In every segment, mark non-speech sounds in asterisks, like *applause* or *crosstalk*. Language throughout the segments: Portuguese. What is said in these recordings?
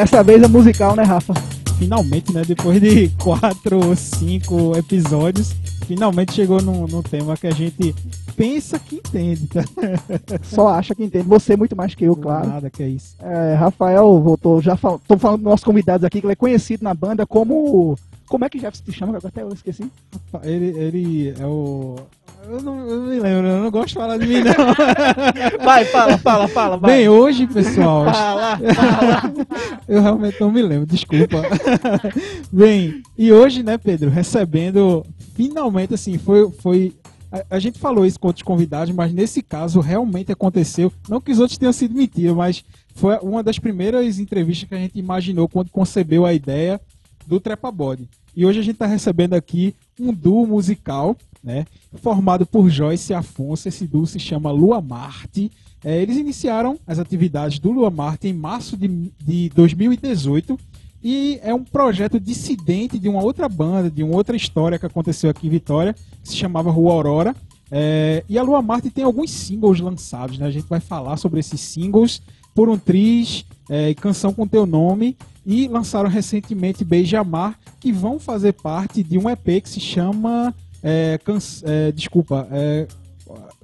Dessa vez é musical, né, Rafa? Finalmente, né? Depois de *laughs* quatro ou cinco episódios, finalmente chegou num, num tema que a gente pensa que entende, tá? *laughs* Só acha que entende. Você muito mais que eu, claro. Nada que é isso. É, Rafael voltou, já fal... tô falando dos nossos convidados aqui, que ele é conhecido na banda como. Como é que Jefferson te chama? Até eu esqueci. Ele, ele é o. Eu não, eu não me lembro, eu não gosto de falar de mim, não. *laughs* Vai, fala, fala, fala. Vai. Bem, hoje, pessoal. Fala, fala. Eu realmente não me lembro, desculpa. *laughs* Bem, e hoje, né, Pedro, recebendo finalmente, assim, foi. foi a, a gente falou isso com outros convidados, mas nesse caso realmente aconteceu. Não que os outros tenham sido mentira, mas foi uma das primeiras entrevistas que a gente imaginou quando concebeu a ideia do Trepa Body. E hoje a gente está recebendo aqui um duo musical, né, formado por Joyce e Afonso. Esse duo se chama Lua Marte. É, eles iniciaram as atividades do Lua Marte em março de, de 2018 e é um projeto dissidente de uma outra banda, de uma outra história que aconteceu aqui em Vitória, que se chamava Rua Aurora. É, e a Lua Marte tem alguns singles lançados, né? A gente vai falar sobre esses singles por um triz é, canção com teu nome e lançaram recentemente Beijamar, que vão fazer parte de um EP que se chama é, can, é, desculpa, é,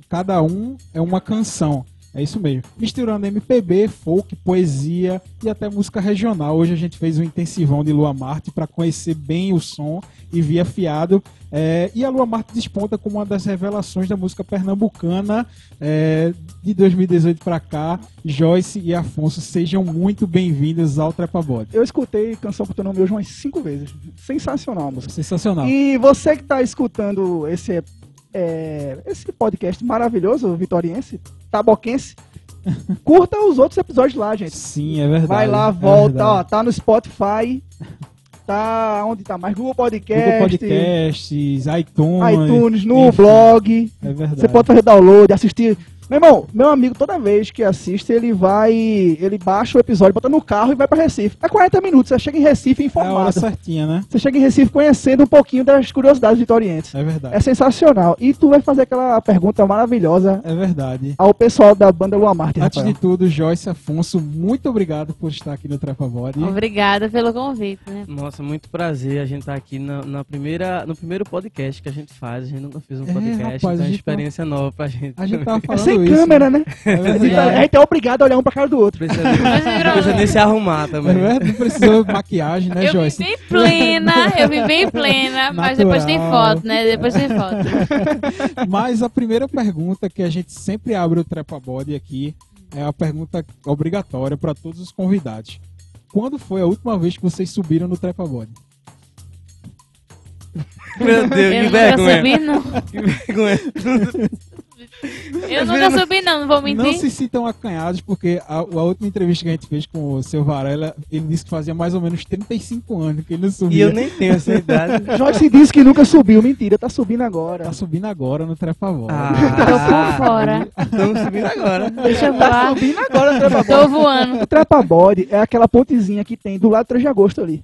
cada um é uma canção. É isso mesmo. Misturando MPB, folk, poesia e até música regional. Hoje a gente fez um intensivão de Lua Marte para conhecer bem o som e via fiado. É, e a Lua Marte desponta como uma das revelações da música pernambucana é, de 2018 para cá. Joyce e Afonso, sejam muito bem-vindos ao Trepa Body. Eu escutei canção com teu nome hoje umas cinco vezes. Sensacional a música. Sensacional. E você que está escutando esse, é, esse podcast maravilhoso, vitoriense, taboquense, curta os outros episódios lá, gente. Sim, é verdade. Vai lá, é volta, verdade. ó, tá no Spotify, tá onde tá mais? Google Podcast, Google Podcasts, iTunes. iTunes, no enfim, blog. É verdade. Você pode fazer download, assistir. Meu irmão, meu amigo, toda vez que assiste, ele vai. Ele baixa o episódio, bota no carro e vai pra Recife. É 40 minutos, você chega em Recife É a hora informado. certinha, né? Você chega em Recife conhecendo um pouquinho das curiosidades vitorienses. É verdade. É sensacional. E tu vai fazer aquela pergunta maravilhosa É verdade. ao pessoal da banda Lua Marte, Antes Rafael. de tudo, Joyce Afonso, muito obrigado por estar aqui no Trepa Body. Obrigada pelo convite, né? Nossa, muito prazer. A gente tá aqui na, na primeira, no primeiro podcast que a gente faz. A gente nunca fez um É, podcast, rapaz, então é uma gente experiência nova pra gente. A gente tava *laughs* É sem isso. câmera, né? É A gente, é obrigado a olhar um pra cara do outro. Precisa, não precisa nem se arrumar É também. verdade, não precisou de maquiagem, né, eu Joyce? vim bem plena, eu vim bem plena, mas depois tem Natural. foto, né? Depois tem foto. *laughs* Mas a primeira pergunta que a gente sempre abre o Trepa Body aqui é a pergunta obrigatória para todos os convidados. Quando foi a última vez que vocês subiram no Trepa Body? Meu Deus, Eu que nunca vergonha. subi, não. Que vergonha. Eu nunca subi, não, não vou Não mentir. se sintam acanhados, porque a, a última entrevista que a gente fez com o seu Varela, ele disse que fazia mais ou menos 35 anos que ele não E subia. eu nem tenho essa idade. *laughs* Joyce disse que nunca subiu. Mentira, tá subindo agora. Tá subindo agora no Trepa Body. Tô por fora. Estamos subindo agora. Deixa eu Tá voar. subindo agora o Trepa Tô voando. O Trepa Body é aquela pontezinha que tem do lado do 3 de agosto ali.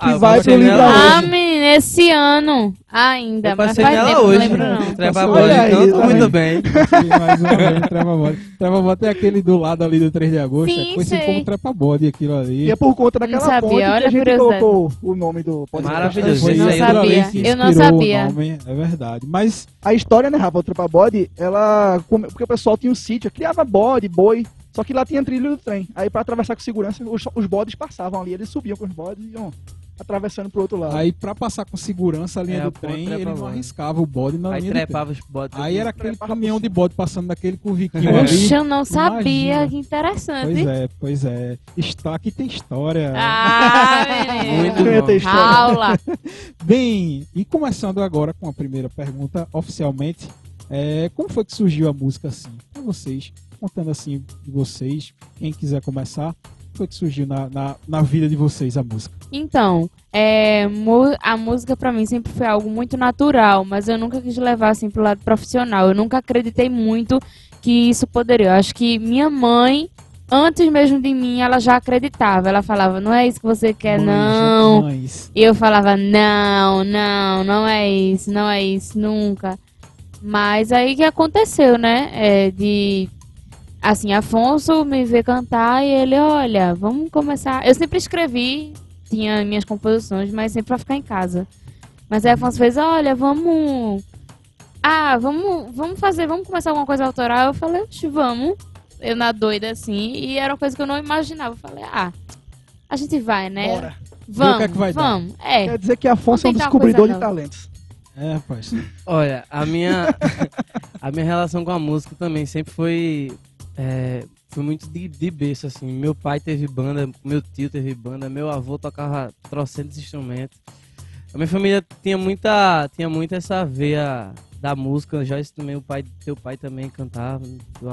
Ah, eu vai passei pro nela Livro Ah, hoje. menina, esse ano ainda. Eu Mas passei faz nela tempo, não hoje. lembro não. Treva Passou bola, então tô muito bem. *laughs* Sim, mais uma vez, Trepa Body. Trepa Body é aquele do lado ali do 3 de agosto. Sim, é conhecido sei. como Trepa Body aquilo ali. E é por conta daquela sabia, ponte que olha a a gente colocou o nome do podcast. Maravilhoso. Foi Não aquilo sabia, ali que eu não sabia. nome, é verdade. Mas A história, né, Rafa, o Trepa Body, ela... Porque o pessoal tinha um sítio, criava bode, boi, só que lá tinha trilho do trem. Aí pra atravessar com segurança, os, os bodes passavam ali, eles subiam com os bodes e iam atravessando pro outro lado. aí pra passar com segurança a linha É, do trem, ele não arriscava o bode na Aí linha do trem. trepava os botes. Aí era aquele caminhão de bode passando daquele curviquinho ali. Poxa, eu não sabia. Imagina. Que interessante. Pois é, pois é. Está aqui tem história. Ah. Muito bom. ter história. Aula. *laughs* Bem, e começando agora com a primeira pergunta, oficialmente, é, como foi que surgiu a música assim? Pra vocês, contando assim de vocês, quem quiser começar, foi que surgiu na, na, na vida de vocês a música? Então, é, a música pra mim sempre foi algo muito natural, mas eu nunca quis levar assim pro lado profissional. Eu nunca acreditei muito que isso poderia. Eu acho que minha mãe, antes mesmo de mim, ela já acreditava. Ela falava, não é isso que você quer, Mães, não. mães. E eu falava, não, não, não é isso, não é isso, nunca. Mas aí que aconteceu, né? É, de assim, Afonso me vê cantar e ele, olha, vamos começar. Eu sempre escrevi, tinha minhas composições, mas sempre pra ficar em casa. Mas aí Afonso fez, olha, vamos. Ah, vamos, vamos fazer, vamos começar alguma coisa autoral. Eu falei, "Oxe, vamos. Eu na doida assim, e era uma coisa que eu não imaginava. Eu falei, ah, a gente vai, né? Bora. Vamos, que é que vamos. É. Quer dizer que Afonso é um descobridor de talentos. É, rapaz. Olha, a minha, *laughs* a minha relação com a música também sempre foi, é, foi muito de, de berço, assim. Meu pai teve banda, meu tio teve banda, meu avô tocava trocentos instrumentos. A minha família tinha muita, tinha muito essa veia da música. Joyce também, o pai, teu pai também cantava.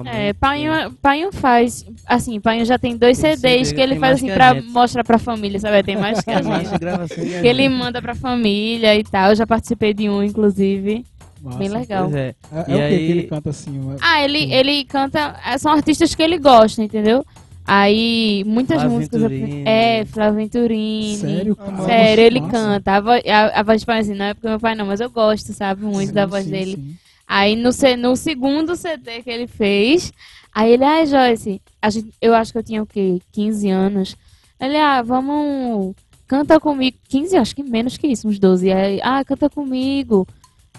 É. Painho, Painho faz, assim, Painho já tem dois Tem CDs CD, que ele faz assim pra mostrar pra família, sabe? Tem mais que a gente. que ele manda pra família e tal. Eu já participei de um, inclusive. Massa. Bem legal. É. É, é o que aí- que ele canta assim? uma- Ah, ele, ele canta. é, São artistas que ele gosta, entendeu? Aí, muitas Flávio músicas. Venturini. É, Flávio Venturini. Sério, Ah, cara? Sério, ele Massa. canta. A, vo a, a voz de pai assim, não é porque meu pai não, mas eu gosto, sabe? Muito Sim, da voz sim, dele. sim. Aí no, no segundo CD que ele fez, aí ele, ai Joyce, a gente, eu acho que eu tinha o quê? 15 anos. Ele, ah, vamos. Canta comigo. 15, acho que menos que isso, uns 12. Aí, ah, canta comigo.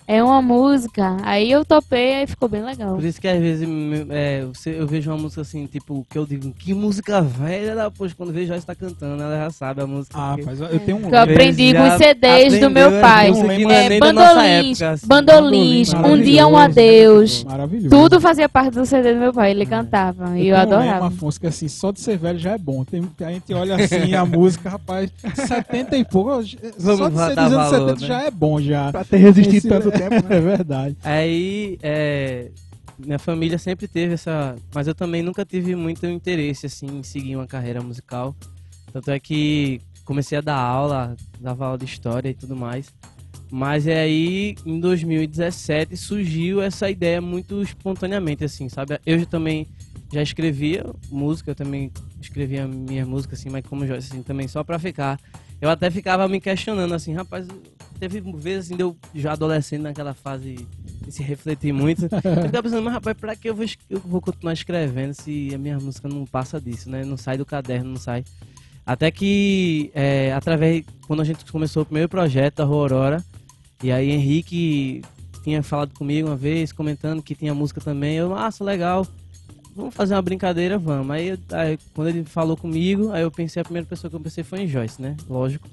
É uma música. Aí eu topei e ficou bem legal. Por isso que às vezes é, eu vejo uma música assim, tipo, que eu digo, que música velha, poxa, quando vejo Joyce tá cantando, ela já sabe a música. Ah, rapaz, eu tenho um. Que eu aprendi com já os CDs do meu aprendeu pai. É, nem da nossa bandolins, época, assim. bandolins, um dia um adeus. Maravilhoso. Tudo fazia parte do CD do meu pai, ele cantava. E eu, um lema, adorava. Afonso, que assim, só de ser velho já é bom. Tem, a gente olha assim a música, rapaz, 70 e pouco, só de ser dos anos valor, 70 né? já é bom já. Pra ter resistido Esse- tanto tempo, né? *laughs* É verdade. Aí, é, minha família sempre teve essa. Mas eu também nunca tive muito interesse, assim, em seguir uma carreira musical. Tanto é que comecei a dar aula, dava aula de história e tudo mais. Mas é aí, em 2017, surgiu essa ideia muito espontaneamente, assim, sabe? Eu também já escrevia música, eu também escrevia minha música, assim, mas como Joyce, assim, também só pra ficar. Eu até ficava me questionando, assim, rapaz, teve vezes, assim, de eu já adolescente naquela fase de se refletir muito. *laughs* Eu ficava pensando, mas rapaz, pra que eu vou, eu vou continuar escrevendo se a minha música não passa disso, né? Não sai do caderno, não sai. Até que, é, através, quando a gente começou o primeiro projeto da Rua Aurora, e aí Henrique tinha falado comigo uma vez, comentando que tinha música também, eu, nossa, legal, vamos fazer uma brincadeira, vamos. Aí, aí, quando ele falou comigo, aí eu pensei, a primeira pessoa que eu pensei foi em Joyce, né? Lógico.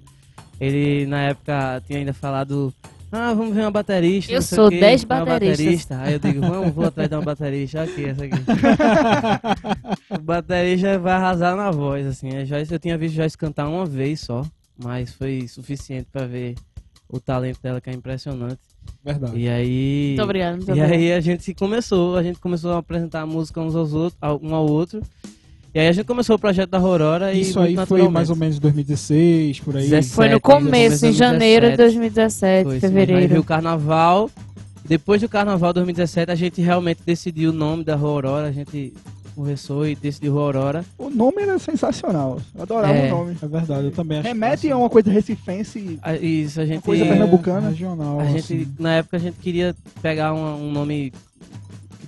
Ele, na época, tinha ainda falado, ah, vamos ver uma baterista. Eu sou o quê, 10 uma bateristas. baterista. Aí eu digo, vamos, vou atrás de uma baterista. Aqui, essa aqui. *laughs* o baterista vai arrasar na voz, assim. A Joyce, eu tinha visto Joyce cantar uma vez só, mas foi suficiente pra ver o talento dela, que é impressionante. Verdade. E aí... Muito obrigada, muito E obrigada. aí a gente começou, a gente começou a apresentar a música uns aos outros, um ao outro. E aí a gente começou o projeto da Aurora e Isso aí foi mais ou menos 2016, por aí. 17. Foi no começo, em janeiro de 2017. 2017, Foi, sim. Aí fevereiro. veio o carnaval. Depois do carnaval 2017, a gente realmente decidiu o nome da Rua Aurora. A gente conversou e decidiu Rua Aurora. O nome era sensacional. Eu adorava É. o nome. É verdade, eu também acho. Remete a uma coisa recifense. A- Isso, a gente. coisa é pernambucana. Regional, A gente, assim. na época, a gente queria pegar uma- um nome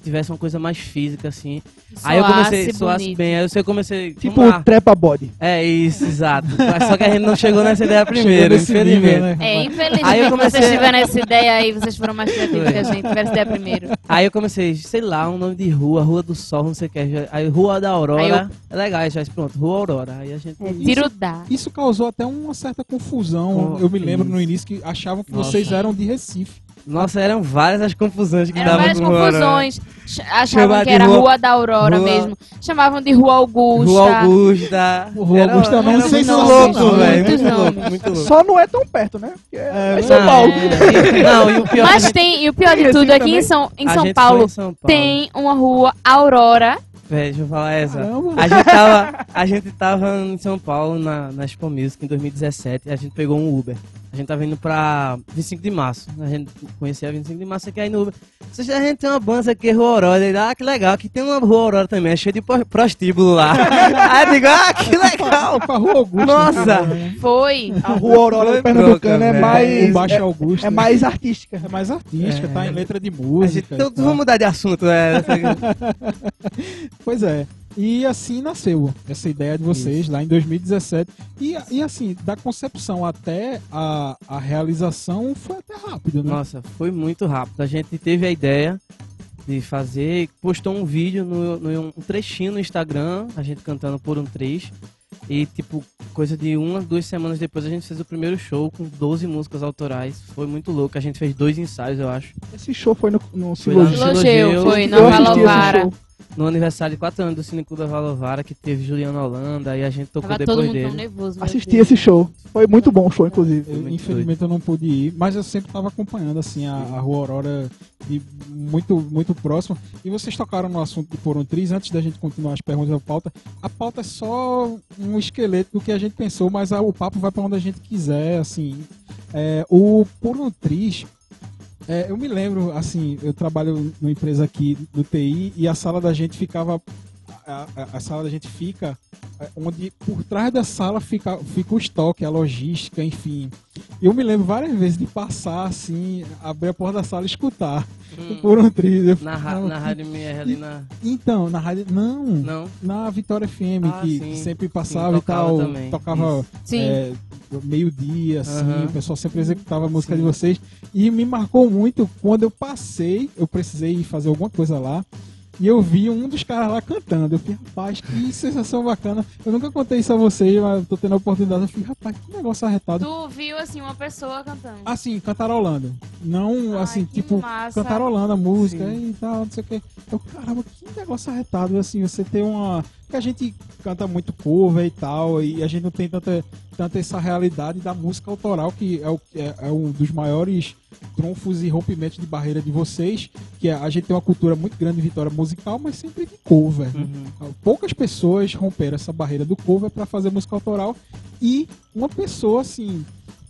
tivesse uma coisa mais física, assim. aí eu comecei, Soasse soasse bonito. bem. Aí eu comecei. Tipo lá. trepa body. É isso, exato. Só que a gente não chegou nessa ideia primeiro, nesse nível, infelizmente. né, É, infelizmente, Aí eu comecei- vocês tiveram essa ideia aí, vocês foram mais criativos que a gente, tiveram essa ideia primeiro. Aí eu comecei, sei lá, um nome de rua, Rua do Sol, não sei o que. Aí Rua da Aurora. Eu- É legal, já pronto, Rua Aurora. Aí a gente. É, tiro dá. Isso causou até uma certa confusão. Com- Eu me lembro isso. no início que achavam que Nossa. vocês eram de Recife. Nossa, eram várias as confusões que Eram davam várias Rua confusões. Ch- Achavam Chamar que de era rua- Rua da Aurora rua- mesmo. Chamavam de Rua Augusta. Rua Augusta. Rua Augusta não, era não sei se não, louco, velho. muitos Muito louco, nomes. muito louco. Só não é tão perto, né? Porque é, É, é São não, Paulo. É, e- não, e o pior Mas gente- tem, e o pior de tudo é que em? São, em São Paulo em São Paulo. tem uma rua Aurora. Véi, deixa eu falar essa. Caramba. A gente tava, a gente tava em São Paulo na, na Expo Music em 2017 e a gente pegou um Uber. A gente tava indo pra 25 de março. A gente conhecia 25 de março aqui aí no Uber. Vocês a gente tem uma banda aqui, Rua Aurora. Ele, ah, que legal, aqui tem uma Rua Aurora também, é cheio de pro- prostíbulo lá. *laughs* aí eu digo, ah, que legal. Pra Rua Augusta. Nossa! né? Foi. A rua Aurora Foi Pernambucana broca, é mais. O Baixo é, Augusta. é mais artística. É mais artística, É. tá em letra de A gente, música. então, vamos mudar de assunto, né? *laughs* Pois é. E assim nasceu essa ideia de vocês lá em 2017. E, e assim, da concepção até a, a realização foi até rápido, né? Nossa, foi muito rápido. A gente teve a ideia de fazer, postou um vídeo, no, no- um trechinho no Instagram, a gente cantando por um trecho. E, tipo, coisa de uma, duas semanas depois a gente fez o primeiro show com 12 músicas autorais. Foi muito louco. A gente fez dois ensaios, eu acho. Esse show foi no, no Foi. Silogeu. Foi Eu na Valovara. No aniversário de 4 anos do Cineclube da Valovara, que teve Juliana Holanda, e a gente tocou Tava depois todo mundo dele. tão nervoso. Assisti Deus. esse show. Foi muito bom o show, inclusive. Eu, infelizmente eu não pude ir, mas eu sempre estava acompanhando assim a, a Rua Aurora de muito muito próximo. E vocês tocaram no assunto de Por um Triz antes da gente continuar as perguntas da pauta. A pauta é só um esqueleto do que a gente pensou, mas a- o papo vai para onde a gente quiser, assim. É, o Por um Triz é, eu me lembro, assim, eu trabalho numa empresa aqui do TI e a sala da gente ficava. A, a- a sala da gente fica é, onde por trás da sala fica, fica o estoque, a logística, enfim. Eu me lembro várias vezes de passar assim, abrir a porta da sala e escutar Hum, por um triz. Eu na, ra- na Rádio MR ali na. Então, na rádio. Não, Não? na Vitória FM, Ah, que sim. sempre Sim, passava e tocava tal. também. Tocava. Sim. é, meio-dia, assim, o pessoal sempre executava a música de vocês. E me marcou muito quando eu passei, eu precisei fazer alguma coisa lá. E eu vi um dos caras lá cantando. Eu falei, rapaz, que sensação bacana. Eu nunca contei isso a vocês, mas tô tendo a oportunidade. Eu falei, rapaz, que negócio arretado. Tu viu, assim, uma pessoa cantando. Assim, cantarolando. Não, Ai, assim, tipo, massa. cantarolando a música Sim. e tal, não sei o que. Eu, caramba, que negócio arretado, assim, você ter uma. Porque a gente canta muito cover e tal, e a gente não tem tanta, tanta essa realidade da música autoral, que é, o, é, é um dos maiores trunfos e rompimentos de barreira de vocês, que é, a gente tem uma cultura muito grande de vitória musical, mas sempre de cover. né? Uhum. Poucas pessoas romperam essa barreira do cover para fazer música autoral e uma pessoa assim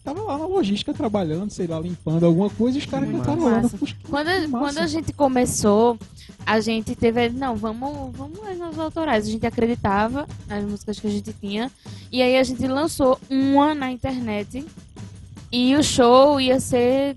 tava lá na logística trabalhando, sei lá, limpando alguma coisa e os caras cantaram lá. Que Quando, quando a gente começou, a gente teve. Não, vamos, vamos às nossas autorais. A gente acreditava nas músicas que a gente tinha. E aí a gente lançou uma na internet. E o show ia ser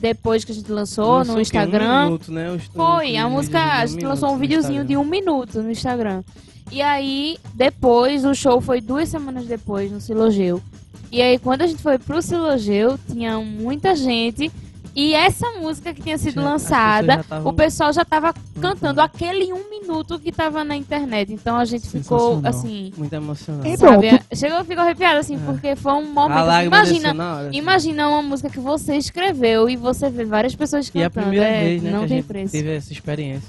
depois que a gente lançou Lançou no o quê? Um Instagram. minuto, né? Foi, a música, a gente lançou um videozinho de Instagram. um minuto no Instagram. E aí, depois, o show foi duas semanas depois, no Silogeu. E aí, quando a gente foi pro Silogeu, tinha muita gente. E essa música que tinha sido Já- lançada, tavam- o pessoal já tava cantando aquele um minuto que tava na internet. Então a gente ficou, assim, Muito emocionante. Então, sabe? Chegou, ficou arrepiado, assim, É. porque foi um A momento. assim, imagina, assim. imagina uma música que você escreveu e você vê várias pessoas E a cantando. primeira é, vez, né, não que a tem gente preço. teve essa experiência.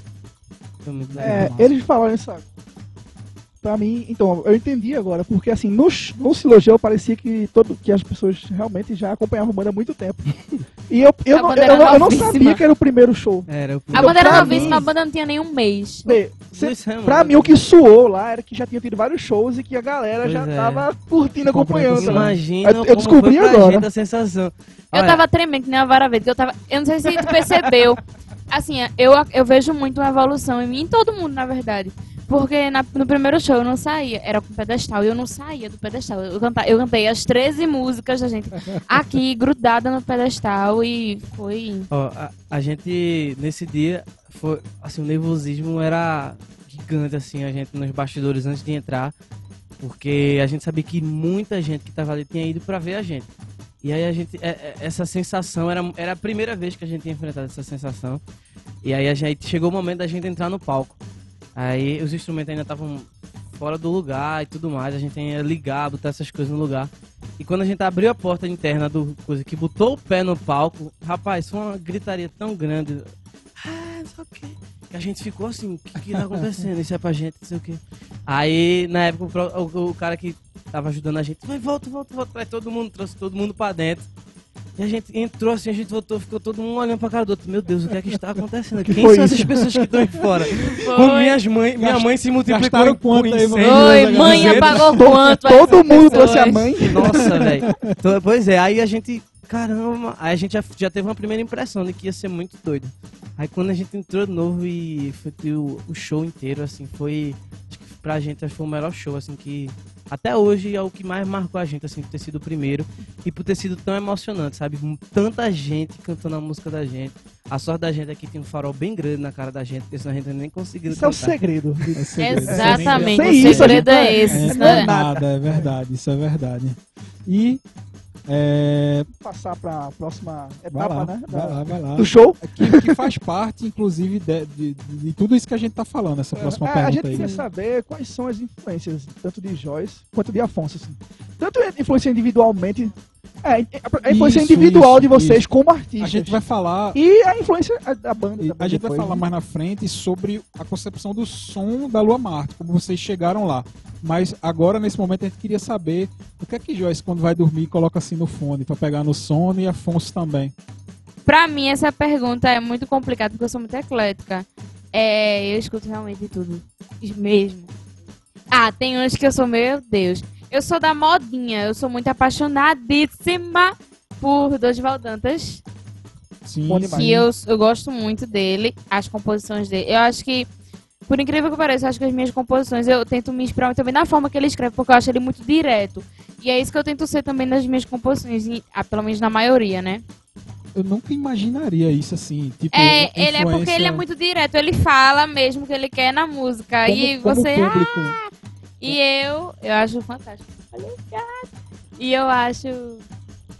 Foi muito legal. É, eles falaram isso. Pra mim, então, eu entendi agora, porque assim, no, no Silogeu parecia que, todo, que as pessoas realmente já acompanhavam a banda há muito tempo. E eu, eu, A não, eu, eu não sabia que era o primeiro show. Era o A Então, banda era novíssima, a banda não tinha nem um mês. Vê, cê- semanas. pra mim, o que suou lá era que já tinha tido vários shows e que a galera Pois já é. tava curtindo, acompanhando. né? Imagina Eu- eu como descobri agora. gente a sensação. Eu Olha, tava tremendo que nem uma vara verde, que eu tava. Eu não sei se tu percebeu. *laughs* Assim, eu, eu vejo muito uma evolução em mim, em todo mundo, na verdade. Porque na- no primeiro show eu não saía, era com pedestal, e eu não saía do pedestal. Eu, canta, eu cantei as 13 músicas da gente aqui, *laughs* grudada no pedestal, e foi. Ó, a, a gente, nesse dia, foi, assim, o nervosismo era gigante, assim, a gente nos bastidores antes de entrar, porque a gente sabia que muita gente que tava ali tinha ido pra ver a gente. E aí a gente, é- é- essa sensação, era, era a primeira vez que a gente ia enfrentar essa sensação. E aí a gente, chegou o momento da gente entrar no palco. Aí os instrumentos ainda estavam fora do lugar e tudo mais, a gente ia ligar, botar essas coisas no lugar. E quando a gente abriu a porta interna do coisa que botou o pé no palco, rapaz, foi uma gritaria tão grande. Ah. Que a gente ficou assim, o que, que tá acontecendo? Isso é pra gente, não sei o quê. Aí, na época, o o, o cara que tava ajudando a gente, vai, volta, volta, volta, traz todo mundo, trouxe todo mundo pra dentro. E a gente entrou assim, a gente voltou, ficou todo mundo olhando pra cara do outro. Meu Deus, o que é que está acontecendo? Que Quem são isso? essas pessoas que estão aí fora? Foi. Minhas mãe, minha mãe se multiplicou em- quanto por aí? Oi, Duzentos, mãe apagou quanto? Todo mundo trouxe a mãe. Nossa, *laughs* velho. Então, Pois é, aí a gente, caramba, aí a gente já, já teve uma primeira impressão de que ia ser muito doido. Aí quando a gente entrou de novo e foi ter o, o show inteiro, assim, foi. Acho que pra gente acho que foi o melhor show, assim, que. Até hoje é o que mais marcou a gente, assim, por ter sido o primeiro e por ter sido tão emocionante, sabe? Com Tanta gente cantando a música da gente. A sorte da gente é que tem um farol bem grande na cara da gente, porque senão a gente nem conseguiu Isso é o segredo. É segredo. Exatamente, Sem o isso, a segredo é esse. É, não é é- nada, é verdade, isso é verdade. E é, Passar pra próxima vai etapa, lá, né? vai da- lá, vai lá. Do show. Que, que faz parte, inclusive, de, de- de- tudo isso que a gente tá falando, essa próxima É, a pergunta gente aí. quer saber quais são as influências, tanto de Joyce quanto de Afonso. Assim. Tanto a influência individualmente. É, a influência Isso, individual isso, de vocês isso. como artistas. A gente vai falar E a influência da banda. E também a gente vai depois, falar né? mais na frente sobre a concepção do som da Lua Marte, como vocês chegaram lá. Mas agora, nesse momento, a gente queria saber o que é que Joyce, quando vai dormir, coloca assim no fone, pra pegar no sono e Afonso também. Pra mim, essa pergunta é muito complicada, porque eu sou muito eclética. É, eu escuto realmente de tudo. Mesmo. Ah, tem uns que eu sou, meu Deus. Eu sou da modinha, eu sou muito apaixonadíssima por Dorival Dantas. Sim. Que eu, eu gosto muito dele, as composições dele. Eu acho que, por incrível que pareça, eu acho que as minhas composições eu tento me inspirar também na forma que ele escreve, porque eu acho ele muito direto. E é isso que eu tento ser também nas minhas composições, e- ah, pelo menos na maioria, né? Eu nunca imaginaria isso assim. Tipo, É, ele é porque influência ele é muito direto, ele fala mesmo o que ele quer na música. como- e como você. ah, público. E eu, eu acho fantástico. E eu acho.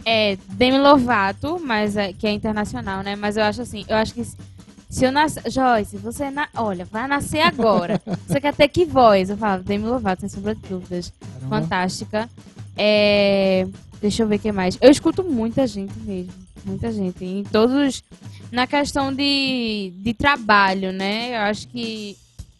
É, Demi Lovato, mas é, que é internacional, né? Mas eu acho assim, eu acho que se- se eu nascer. Joyce, você na, olha, vai nascer agora. *laughs* você quer ter que voz? Eu falo, Demi Lovato, sem sombra de dúvidas. Caramba. Fantástica. É, deixa eu ver o que mais. Eu escuto muita gente mesmo. Muita gente. Em todos. Na questão de, de trabalho, né? Eu acho que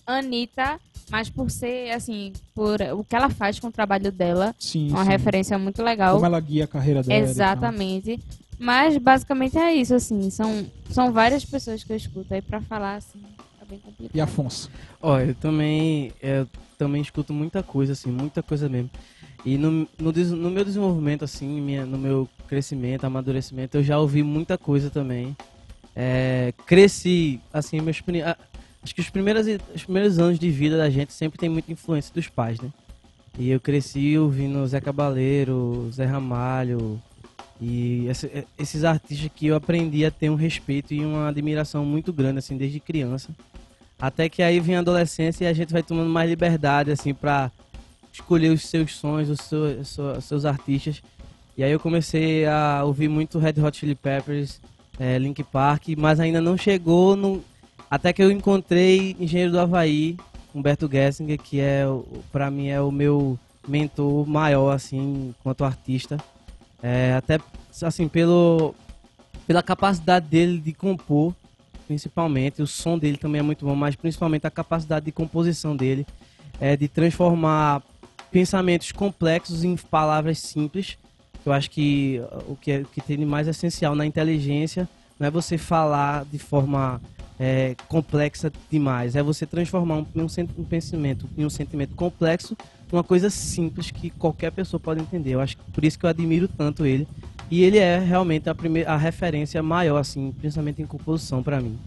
Anitta, mas por ser, assim, por o que ela faz com o trabalho dela, Sim, uma sim. referência muito legal. Como ela guia a carreira dela. Exatamente. Mas basicamente é isso, assim. São, são várias pessoas que eu escuto aí pra falar, assim. É bem complicado. E Afonso? Ó, eu também, eu também escuto muita coisa, assim, muita coisa mesmo. E no, no, no meu desenvolvimento, assim, minha, no meu crescimento, amadurecimento, eu já ouvi muita coisa também. É, cresci, assim, meus acho que os primeiros, os primeiros anos de vida da gente sempre tem muita influência dos pais, né? E eu cresci ouvindo Zé Cabaleiro, Zé Ramalho e esse- esses artistas que eu aprendi a ter um respeito e uma admiração muito grande, assim, desde criança. Até que aí vem a adolescência e a gente vai tomando mais liberdade, assim, pra escolher os seus sons, os seu- os seu- os seus artistas. E aí eu comecei a ouvir muito Red Hot Chili Peppers, é, Link Park, mas ainda não chegou no... Até que eu encontrei Engenheiro do Havaí, Humberto Gessinger, que é, pra mim, é o meu mentor maior, assim, quanto artista. É, até, assim, pelo, pela capacidade dele de compor, principalmente. O som dele também é muito bom, mas principalmente a capacidade de composição dele é de transformar pensamentos complexos em palavras simples. Eu acho que o que, é, o que tem de mais essencial na inteligência não é você falar de forma é, complexa demais, é você transformar um, um, um pensamento em um sentimento complexo numa coisa simples que qualquer pessoa pode entender. Eu acho que por isso que eu admiro tanto ele. E ele é realmente a, primeira, a referência maior, assim, principalmente em composição para mim.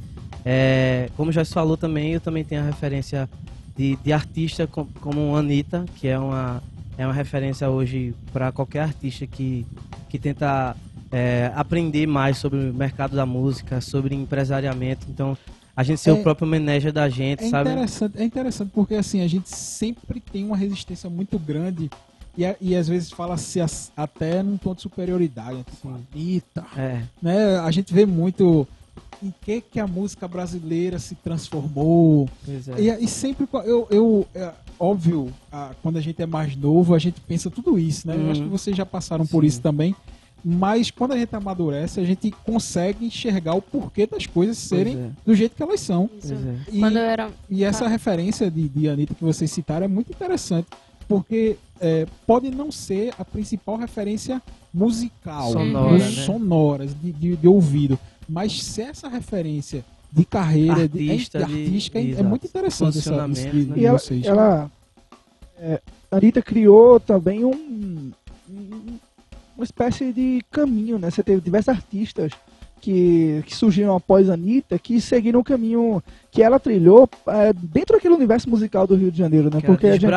É, como já se falou também, eu também tenho a referência de, de artista com- como Anitta, que é uma, é uma referência hoje para qualquer artista que, que tenta é, aprender mais sobre o mercado da música, sobre empresariamento. Então, a gente ser É- o próprio manager da gente, É sabe? interessante, é interessante porque assim, a gente sempre tem uma resistência muito grande e, a- e às vezes fala-se as- até num tom de superioridade. Assim, Eita, É, né? A gente vê muito em que que a música brasileira se transformou. é. E, e sempre, eu, eu é, óbvio, ah, quando a gente é mais novo, a gente pensa tudo isso, né? Eu Uhum. acho que vocês já passaram por Sim. isso também. Mas quando a gente amadurece, a gente consegue enxergar o porquê das coisas serem é, do jeito que elas são. É. E, era. e essa referência de, de Anitta que vocês citaram é muito interessante, porque é, pode não ser a principal referência musical, Sonora, né? sonoras, de, de, de ouvido. Mas se essa referência de carreira, de- Artista, é, de- artística, é, é exato. muito interessante essa, de, né? de E ela, vocês. ela é, a Anitta criou também um, um- uma espécie de caminho, né? Você teve diversos artistas que, que surgiram após a Anitta que seguiram o caminho que ela trilhou é, dentro daquele universo musical do Rio de Janeiro, né? Que Porque gente, né?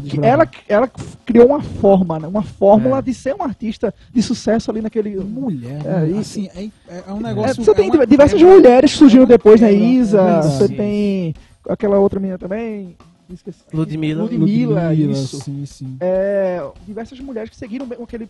porque Ela ela, ela, criou uma forma, né? Uma fórmula É. de ser um artista de sucesso ali naquele. Mulher, É, né? e- assim, é, é um É, negócio. você tem é diversas mulheres que surgiram depois, né? quebra, é Isa, você tem aquela outra menina também. Esqueci. Ludmilla. Ludmilla, isso. Sim, sim. É, diversas mulheres que seguiram bem aquele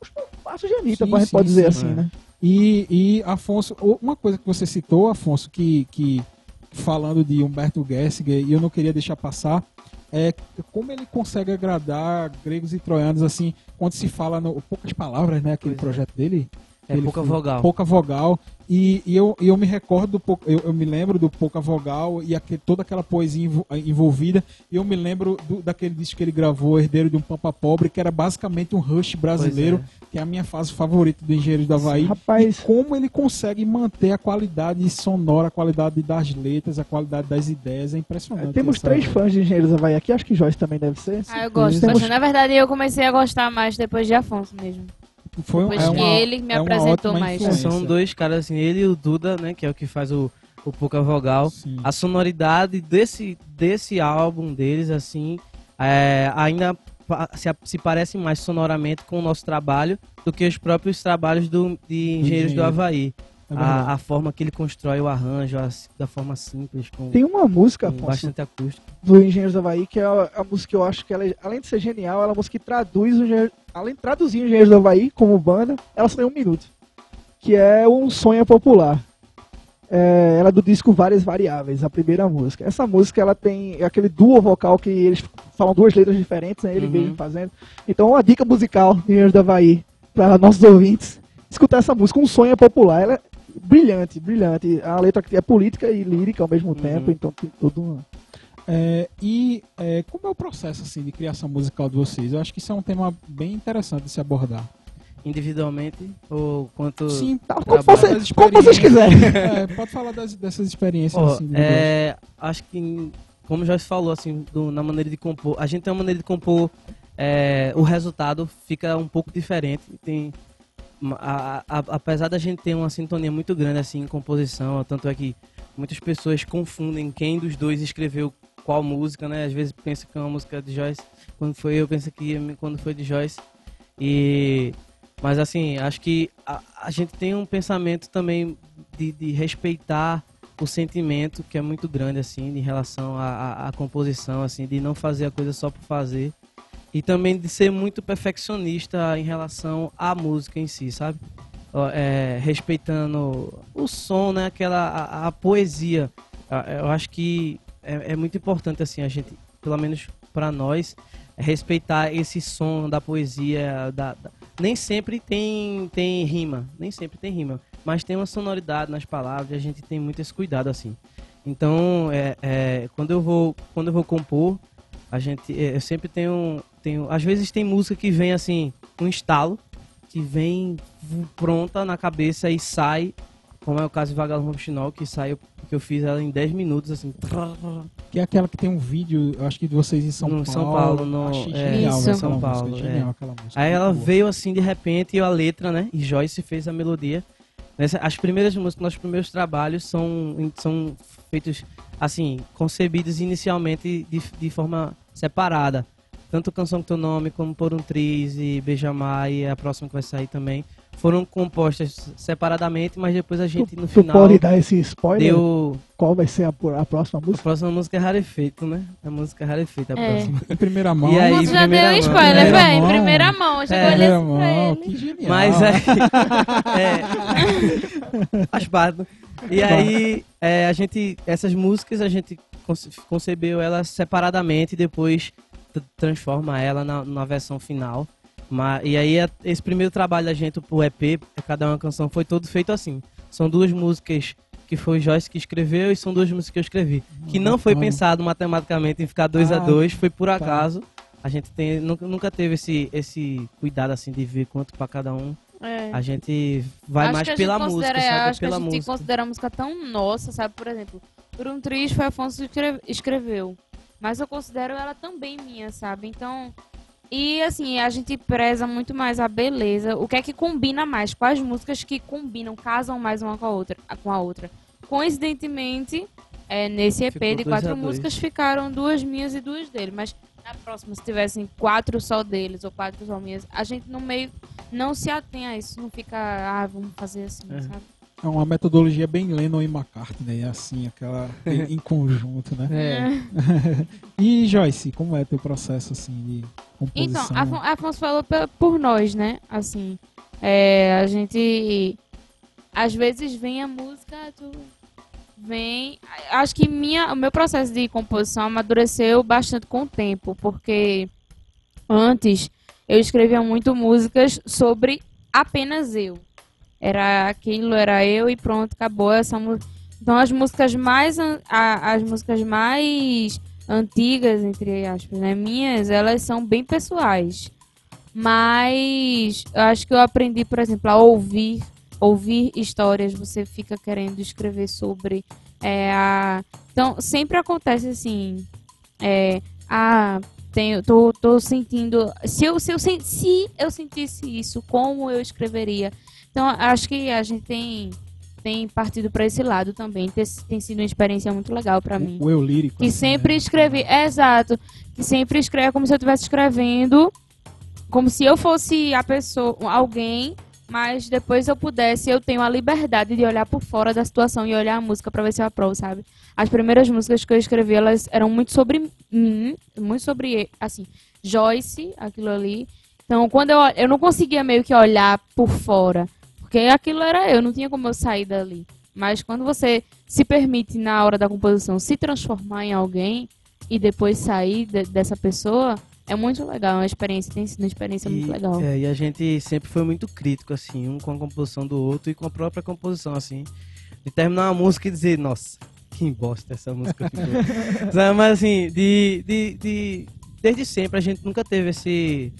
os passos de Anitta, Sim, a gente sim, pode dizer sim, assim, é. né? E, e Afonso, uma coisa que você citou, Afonso, que, que falando de Humberto Gessinger, e eu não queria deixar passar, é como ele consegue agradar gregos e troianos, assim, quando se fala no poucas palavras, né, aquele Pois é. projeto dele. É Ele pouca foi- vogal. Pouca vogal. E, e eu, eu me recordo, do, eu, eu me lembro do Pouca Vogal e aquele, toda aquela poesia envo- envolvida. E eu me lembro do- daquele disco que ele gravou, Herdeiro de um Pampa Pobre, que era basicamente um rush brasileiro, Pois que é a minha fase favorita do Engenheiros do Havaí. Rapaz, E como ele consegue manter a qualidade sonora, a qualidade das letras, a qualidade das ideias, é impressionante. temos essa- três fãs de Engenheiros do Havaí aqui, acho que Joyce também deve ser. Ah, eu gosto Temos-. Na verdade, eu comecei a gostar mais depois de Afonso mesmo. Foi, Depois é que uma- ele me é apresentou mais. influência. São dois caras assim, ele e o Duda, né, que é o que faz o, o Pouca Vogal. Sim. A sonoridade desse, desse álbum deles, assim, é, ainda se, se parece mais sonoramente com o nosso trabalho do que os próprios trabalhos do, de Engenheiros do engenheiro. Havaí. É a, a forma que ele constrói o arranjo, as- da forma simples, com, Tem uma música, com Afonso, bastante acústico. do Engenheiros do Havaí, que é a, a música que eu acho que ela, é- além de ser genial, ela é uma música que traduz o Engenheiro- além de traduzir o Engenheiros do Havaí como banda, ela só tem um minuto. Que é Um Sonho Popular. É, ela é do disco Várias Variáveis, a primeira música. Essa música ela tem aquele duo vocal que eles falam duas letras diferentes, né? Ele Uhum. mesmo fazendo. Então, uma dica musical Engenheiros do Havaí para nossos ouvintes escutar essa música, Um Sonho Popular. Ela é brilhante, brilhante. A letra é política e lírica ao mesmo Uhum. tempo, então tem tudo uma... É, e é, como é o processo assim, de criação musical de vocês? Eu acho que isso é um tema bem interessante de se abordar. Individualmente ou quanto. Sim, Tá, como, você- como vocês quiserem. É, pode falar das- dessas experiências Ó, assim, de é, acho que, como já se falou, assim, do- na maneira de compor, a gente tem uma maneira de compor, é, o resultado fica um pouco diferente. Tem, a- a- apesar da gente ter uma sintonia muito grande assim em composição, tanto é que muitas pessoas confundem quem dos dois escreveu qual música, né? Às vezes pensa que é uma música de Joyce, quando foi eu penso que é quando foi de Joyce. E mas assim, acho que a, a gente tem um pensamento também de, de respeitar o sentimento que é muito grande assim em relação à, composição assim de não fazer a coisa só por fazer e também de ser muito perfeccionista em relação à música em si sabe? É, respeitando o som né? Aquela a, a poesia. Ah, eu acho que é, é muito importante assim a gente pelo menos para nós respeitar esse som da poesia da, da- nem sempre tem tem rima nem sempre tem rima mas tem uma sonoridade nas palavras e a gente tem muito esse cuidado assim. Então é, é, quando eu vou quando eu vou compor a gente é, eu sempre tenho tenho às vezes tem música que vem assim um estalo que vem pronta na cabeça e sai como é o caso de Vagalume Roxinol, que saiu que eu fiz ela em 10 minutos assim Que é aquela que tem um vídeo, eu acho que de vocês em São No Paulo. São Paulo, no- Achei é, genial São música, Paulo, genial é. aquela música. Aí ela boa. veio assim de repente e a letra, né? E Joyce fez a melodia. Nessa, as primeiras músicas, nossos primeiros trabalhos são, são feitos assim, concebidos inicialmente de, de forma separada. Tanto Canção com Teu Nome, como Por um Triz e Beijamar e a próxima que vai sair também, foram compostas separadamente, mas depois a gente no tu final pode dar esse spoiler? deu. Qual vai ser a, a próxima A música? próxima música é Rarefeito, né? A música é Rarefeito, a É. próxima. Em primeira mão. E aí, Nossa, já primeira deu mão. spoiler, velho. Em primeira mão. Já É. Primeira mão, que genial. Mas aí. é. *laughs* Faz parte. E aí, é, a gente. Essas músicas a gente conce- concebeu elas separadamente e depois transforma ela na, na versão final. Ma- e aí, a- esse primeiro trabalho da gente, o EP, Cada Uma Canção, foi todo feito assim. São duas músicas que foi o Joyce que escreveu e são duas músicas que eu escrevi. Que não foi Bacana. pensado matematicamente em ficar dois a Ah, dois, foi por tá. acaso. A gente tem, nunca, nunca teve esse, esse cuidado assim de ver quanto pra cada um. É. A gente vai Acho mais que a pela gente música, sabe? Acho que pela a gente música. considera a música tão nossa, sabe? Por exemplo, por um triz foi Afonso que escreve- escreveu. Mas eu considero ela também minha, sabe? Então. E assim, a gente preza muito mais a beleza. O que é que combina mais? Quais músicas que combinam, casam mais uma com a outra? Com a outra. Coincidentemente, é, nesse EP Ficou de quatro músicas ficaram duas minhas e duas dele. Mas na próxima, se tivessem quatro só deles ou quatro só minhas, a gente no meio não se atém a isso. Não fica, ah, vamos fazer assim, É. sabe? É uma metodologia bem Lennon e McCartney, né? assim, aquela em conjunto, né? É. *laughs* E Joyce, como é teu processo assim de Então, composição? Afon- Afonso falou por nós, né? Assim, é, a gente às vezes vem a música, tu vem. Acho que minha, o meu processo de composição amadureceu bastante com o tempo, porque antes eu escrevia muito músicas sobre apenas eu. Era aquilo, era eu e pronto, acabou essa. Então as músicas mais a- as músicas mais antigas, entre aspas, né, minhas, elas são bem pessoais. Mas eu acho que eu aprendi, por exemplo, a ouvir, ouvir histórias, você fica querendo escrever sobre é, a... Então, sempre acontece assim, é, ah, tenho, tô, tô sentindo, se eu, se, eu, se eu sentisse isso, como eu escreveria? Então, acho que a gente tem, tem partido para esse lado também, tem, tem sido uma experiência muito legal para mim O eu lírico. que assim, sempre né? escrevi, é, exato, que sempre escreve como se eu estivesse escrevendo, como se eu fosse a pessoa, alguém, mas depois eu pudesse, eu tenho a liberdade de olhar por fora da situação e olhar a música pra ver se eu aprovo, sabe? As primeiras músicas que eu escrevi, elas eram muito sobre mim, muito sobre, assim, Joyce, aquilo ali. Então, quando eu, eu não conseguia meio que olhar por fora, porque aquilo era eu, não tinha como eu sair dali. Mas quando você se permite, na hora da composição, se transformar em alguém e depois sair de- dessa pessoa, é muito legal. É uma experiência, tem sido uma experiência muito E, legal. é, e a gente sempre foi muito crítico, assim, um com a composição do outro e com a própria composição, assim. De terminar uma música e dizer, nossa, que bosta essa música ficou. *laughs* Mas assim, de, de, de- desde sempre a gente nunca teve esse,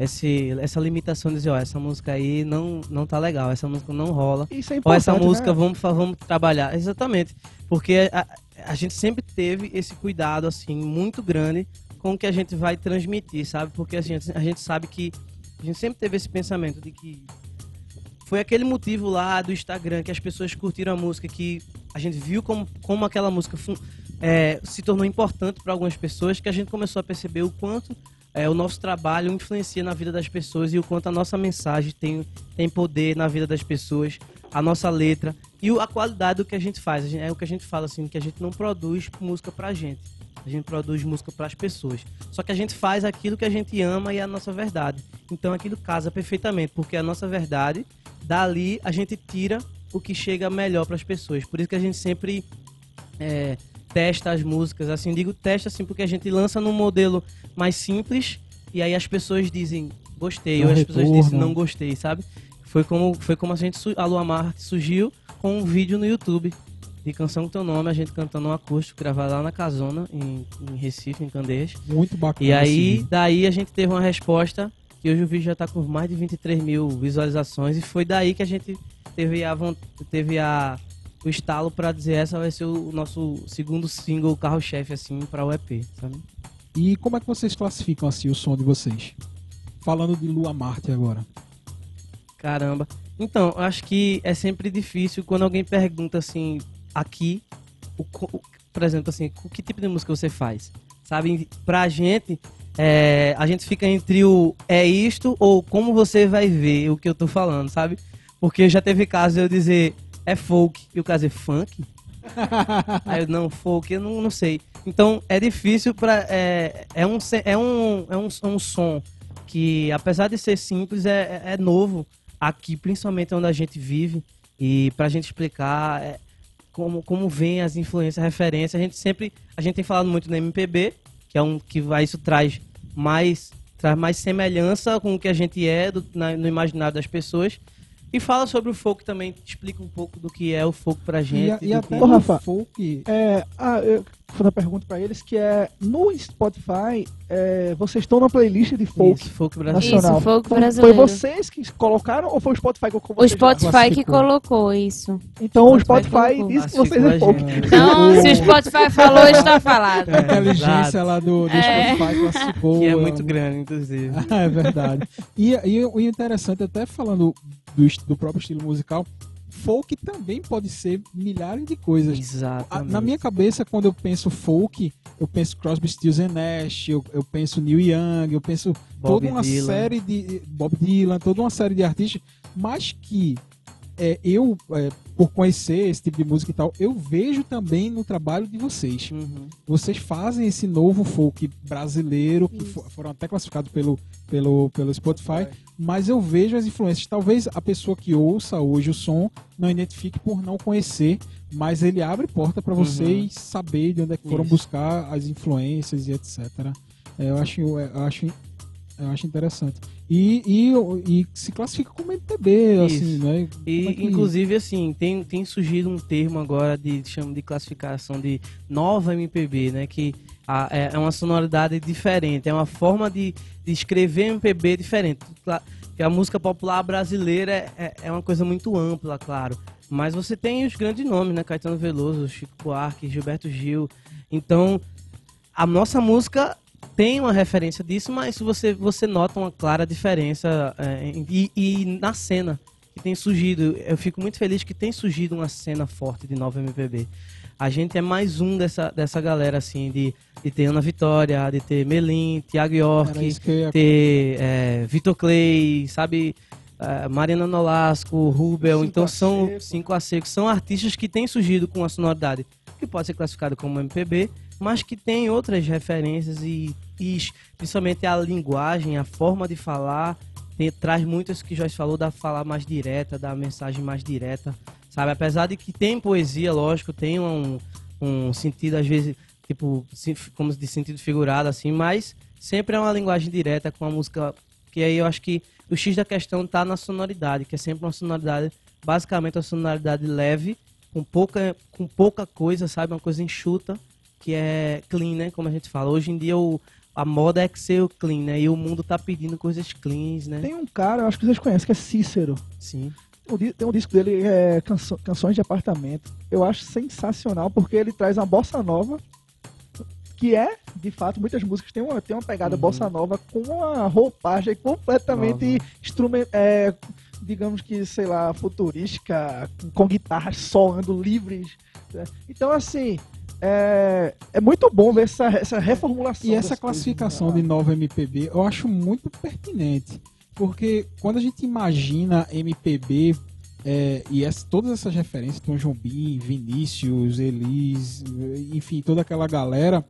esse, essa limitação de dizer, ó, essa música aí não, não tá legal, essa música não rola. Isso é Ou importante, essa música, né? vamos, vamos trabalhar. Exatamente. Porque a, a gente sempre teve esse cuidado, assim, muito grande com o que a gente vai transmitir, sabe? Porque a gente, a gente sabe que. A gente sempre teve esse pensamento de que. Foi aquele motivo lá do Instagram que as pessoas curtiram a música, que a gente viu como, como aquela música é, se tornou importante para algumas pessoas, que a gente começou a perceber o quanto é, o nosso trabalho influencia na vida das pessoas e o quanto a nossa mensagem tem, tem poder na vida das pessoas, a nossa letra e a qualidade do que a gente faz. É o que a gente fala assim, que a gente não produz música pra gente. A gente produz música para as pessoas. Só que a gente faz aquilo que a gente ama e é a nossa verdade. Então aquilo casa perfeitamente, porque a nossa verdade, dali a gente tira o que chega melhor para as pessoas. Por isso que a gente sempre é, testa as músicas, assim, digo testa assim porque a gente lança num modelo mais simples e aí as pessoas dizem gostei, Dá ou as pessoas retorno. dizem não gostei, sabe? Foi como foi como a gente a Lua Marte surgiu com um vídeo no YouTube de canção com teu nome, a gente cantando um acústico gravado lá na Casona em, em Recife, em Candeias. Muito bacana. E aí, assim. daí a gente teve uma resposta que hoje o vídeo já tá com mais de 23 mil visualizações e foi daí que a gente teve a teve a o estalo pra dizer essa vai ser o nosso segundo single carro-chefe assim para o EP, sabe? E como é que vocês classificam assim o som de vocês? Falando de Lua Marte agora. Caramba. Então, acho que é sempre difícil quando alguém pergunta assim, aqui, o, o- por exemplo, assim, o que tipo de música você faz? Sabe, pra gente, é, a gente fica entre o é isto ou como você vai ver o que eu tô falando, sabe? Porque já teve caso eu dizer é folk e o caso é funk. Aí eu, não, folk, eu não, não sei. Então é difícil para é, é, um, é, um, é um, é um som que, apesar de ser simples, é, é- é novo aqui, principalmente onde a gente vive. E pra gente explicar é, como, como vem as influências, referências, a gente sempre. A gente tem falado muito no MPB, que é um que vai, isso traz mais, traz mais semelhança com o que a gente é do- na- no imaginário das pessoas. E fala sobre o folk também, explica um pouco do que é o folk pra gente. e a- e até que- o folk. É, ah, eu- fazer uma pergunta pra eles, que é, no Spotify, é, vocês estão na playlist de folk Isso, folk brasileiro. nacional. Isso, folk Então, brasileiro. Foi vocês que colocaram ou foi o Spotify que colocou O? Spotify que colocou isso. Então o Spotify Spotify colocou. disse que vocês é folk. Então, se o Spotify falou, está falado. A inteligência Exato. lá do, do É. Spotify classificou. Que é muito grande, inclusive. *laughs* é verdade. E, e o interessante, até falando do, do próprio estilo musical, folk também pode ser milhares de coisas. Exatamente. Na minha cabeça, quando eu penso folk, eu penso Crosby, Stills and Nash, eu, eu penso Neil Young, eu penso Bob toda uma Dylan. série de Bob Dylan, toda uma série de artistas, mas que é, eu, é, por conhecer esse tipo de música e tal, eu vejo também no trabalho de vocês. Uhum. Vocês fazem esse novo folk brasileiro, que Isso. fo- foram até classificados pelo, pelo, pelo Spotify, mas eu vejo as influências. Talvez a pessoa que ouça hoje o som não identifique por não conhecer, mas ele abre porta para vocês saber de onde é que foram Isso. buscar as influências e etc. É, Eu acho, eu acho, eu acho interessante. E, e, e se classifica como MPB, assim, Isso. né? E, é que- inclusive, assim, tem, tem surgido um termo agora de chama de classificação de nova MPB, né? Que a- é é uma sonoridade diferente, é uma forma de, de escrever MPB diferente. Que a música popular brasileira é, é, é uma coisa muito ampla, claro. Mas você tem os grandes nomes, né? Caetano Veloso, Chico Buarque, Gilberto Gil. Então, a nossa música tem uma referência disso, mas você, você nota uma clara diferença é, e, e na cena que tem surgido. Eu fico muito feliz que tem surgido uma cena forte de nova MPB. A gente é mais um dessa, dessa galera, assim, de, de ter Ana Vitória, de ter Melim, Thiago Era York, ia ter é, Vitor Clay, sabe? é, Mariana Nolasco, Rubel, Cinco então são cinco a seco, são artistas que têm surgido com uma sonoridade que pode ser classificada como MPB, mas que tem outras referências e, e principalmente a linguagem, a forma de falar, tem- traz muitas que Joyce falou da falar mais direta, da mensagem mais direta, sabe? Apesar de que tem poesia, lógico, tem um, um sentido às vezes tipo como de sentido figurado assim, mas sempre é uma linguagem direta com a música que aí eu acho que o X da questão tá na sonoridade, que é sempre uma sonoridade, basicamente uma sonoridade leve, com pouca, com pouca coisa, sabe? Uma coisa enxuta, que é clean, né? Como a gente fala. Hoje em dia o, a moda é que ser o clean, né? E o mundo tá pedindo coisas cleans, né? Tem um cara, eu acho que vocês conhecem, que é Cícero. Sim. Tem um disco dele, é Canso- Canções de Apartamento. Eu acho sensacional, porque ele traz uma bossa nova, que é, de fato, muitas músicas têm uma, têm uma pegada Uhum. bossa nova com uma roupagem completamente Nova. instrument, é, digamos que, sei lá, futurística, com, com guitarras soando livres. né? Então, assim, é, é muito bom ver essa, essa reformulação. E essa coisas, classificação né? de nova MPB eu acho muito pertinente. Porque quando a gente imagina MPB é, e essa- todas essas referências, Tom Jobim, Vinícius, Elis, enfim, toda aquela galera,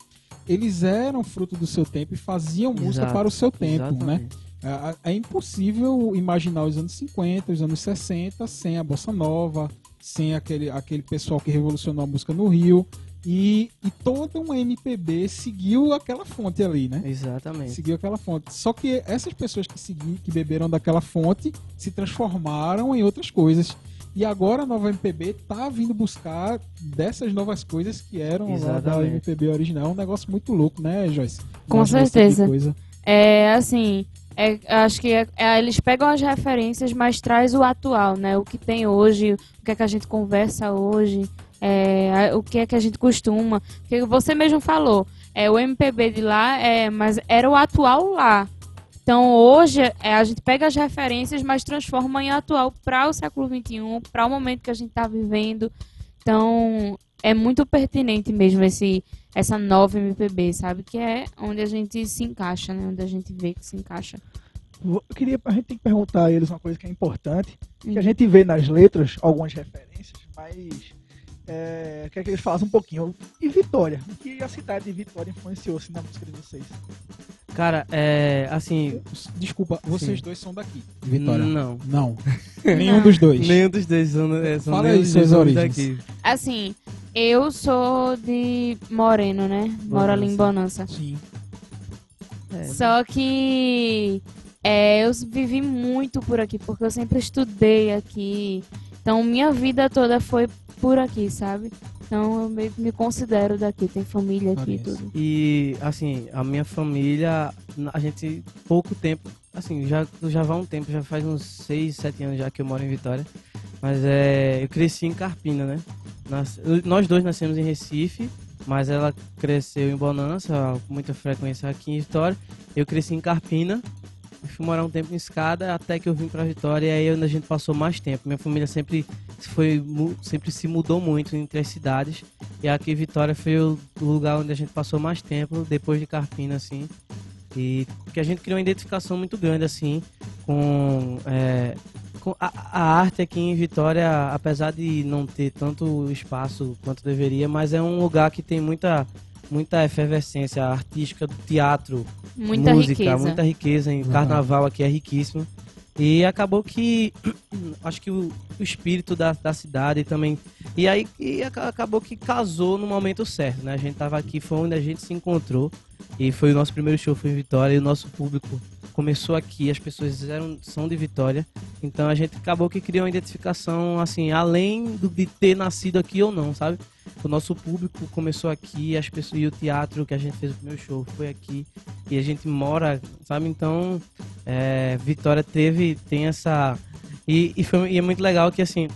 eles eram fruto do seu tempo e faziam música Exato, para o seu tempo, né? Exatamente. É, é impossível imaginar os anos 50, os anos 60 sem a bossa nova, sem aquele, aquele pessoal que revolucionou a música no Rio. E, e toda uma MPB seguiu aquela fonte ali, né? Exatamente. Seguiu aquela fonte. Só que essas pessoas que seguiram, que beberam daquela fonte, se transformaram em outras coisas. E agora a nova MPB tá vindo buscar dessas novas coisas que eram lá da. MPB original. É um negócio muito louco, né, Joyce? Com esse tipo certeza. coisa. É assim, é, acho que é- é, eles pegam as referências, mas traz o atual, né? O que tem hoje, o que é que a gente conversa hoje, é, o que é que a gente costuma. Porque você mesmo falou, é o MPB de lá, é, mas era o atual lá. Então hoje é, a gente pega as referências, mas transforma em atual para o século XXI, para o momento que a gente está vivendo. Então é muito pertinente mesmo esse essa nova MPB, sabe? Que é onde a gente se encaixa, né? Onde a gente vê que se encaixa. Eu queria, a gente tem que perguntar a eles uma coisa que é importante, que a gente vê nas letras algumas referências, mas é, quer que eles falem um pouquinho. E Vitória? O que a cidade de Vitória influenciou-se na música de vocês? Cara, é. Assim. Desculpa, vocês Sim. dois são daqui. Vitória. Não. *laughs* Não. Nenhum dos dois. Nenhum dos dois são, é, são Fala aí suas origens. daqui. Assim, eu sou de Moreno, né? Moro ali em Bonança. Sim. É, Só que é, eu vivi muito por aqui, porque eu sempre estudei aqui. Então, minha vida toda foi por aqui, sabe? Então eu meio que me considero daqui, tem família aqui e tudo. E, assim, a minha família, a gente, pouco tempo, assim, já, já vai um tempo, já faz uns 6, 7 anos já que eu moro em Vitória. Mas é, eu cresci em Carpina, né? Nas- nós dois nascemos em Recife, mas ela cresceu em Bonança, com muita frequência aqui em Vitória. Eu cresci em Carpina, fui morar um tempo em Escada, até que eu vim pra Vitória e aí a gente passou mais tempo. Minha família sempre, foi, sempre se mudou muito entre as cidades. E aqui Vitória foi o lugar onde a gente passou mais tempo, depois de Carpina, assim. E que a gente criou uma identificação muito grande, assim, com, é, com a, a arte aqui em Vitória, apesar de não ter tanto espaço quanto deveria, mas é um lugar que tem muita, muita efervescência artística do teatro, Muita música, riqueza. muita riqueza. Em carnaval aqui é riquíssimo. E acabou que *clears throat* acho que o, o espírito da, da cidade também. E aí e aca- acabou que casou no momento certo, né? A gente tava aqui, foi onde a gente se encontrou. E foi o nosso primeiro show, foi em Vitória, e o nosso público começou aqui, as pessoas eram, são de Vitória. Então a gente acabou que criou uma identificação, assim, além do, de ter nascido aqui ou não, sabe? O nosso público começou aqui, as pessoas, e o teatro que a gente fez o primeiro show foi aqui. E a gente mora, sabe? Então, é, Vitória teve, tem essa. E, e, foi, e é muito legal que, assim,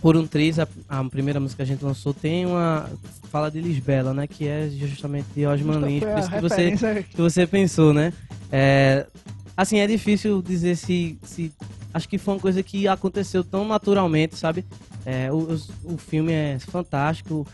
por um triz, a, a primeira música que a gente lançou tem uma. Fala de Lisbela, né? Que é justamente de Osman Lins. Foi Por isso que você, que você pensou, né? É, assim, é difícil dizer se, se. Acho que foi uma coisa que aconteceu tão naturalmente, sabe? É, o, o filme é fantástico.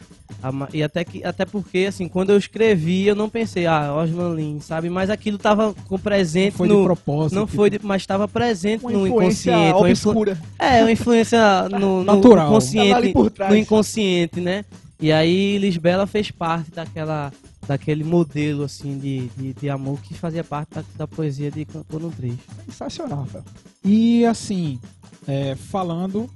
e até, que, até porque, assim, quando eu escrevi, eu não pensei, ah, Osman Lins, sabe? Mas aquilo tava com Não presente foi de no. propósito. Não tipo, foi, de- mas estava presente uma no influência inconsciente. uma influ- obscura. É, uma influência no, no Natural. Tava inconsciente. trás. No inconsciente, né? E aí Lisbela fez parte daquela, daquele modelo assim de, de, de amor que fazia parte da, da poesia de no Três. Sensacional, Rafael. E assim, é, falando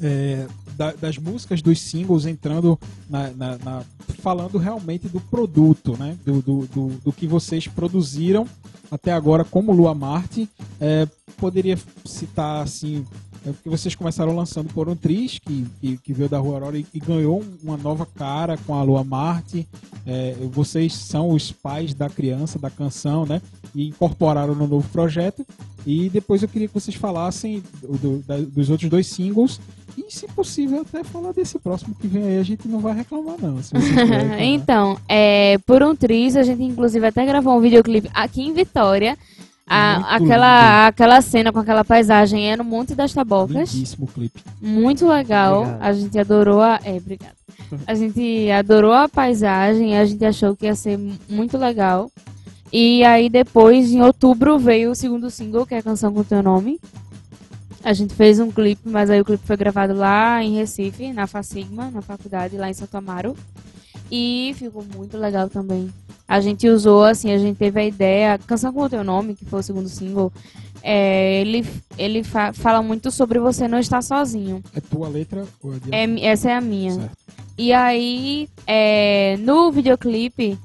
é, da- das músicas, dos singles, entrando na, na- na- falando realmente do produto, né? Do, do, do, do que vocês produziram até agora como Lua Marte. É, poderia citar assim. É porque vocês começaram lançando por um Tris, que, que, que veio da Rua Aurora e, e ganhou uma nova cara com a Lua Marte. É, vocês são os pais da criança, da canção, né? E incorporaram no novo projeto. E depois eu queria que vocês falassem do- da- dos outros dois singles. E, se possível, até falar desse próximo que vem aí. A gente não vai reclamar, não. *laughs* Então, é, por um triz, a gente inclusive até gravou um videoclipe aqui em Vitória. A- aquela, aquela cena com aquela paisagem é no Monte das Tabocas. Lindíssimo clipe. Muito legal. Obrigado. A gente adorou a. É, obrigada. A gente adorou a paisagem, a gente achou que ia ser mu- muito legal. E aí depois, em outubro, veio o segundo single, que é a canção com teu nome. A gente fez um clipe, mas aí o clipe foi gravado lá em Recife, na Facigma, na faculdade, lá em Santo Amaro. E ficou muito legal também. A gente usou, assim, a gente teve a ideia. A canção com o teu nome, que foi o segundo single, é, ele, ele fa- fala muito sobre você não estar sozinho. É tua letra ou é de É, essa é a minha. Certo. E aí, é, no videoclipe,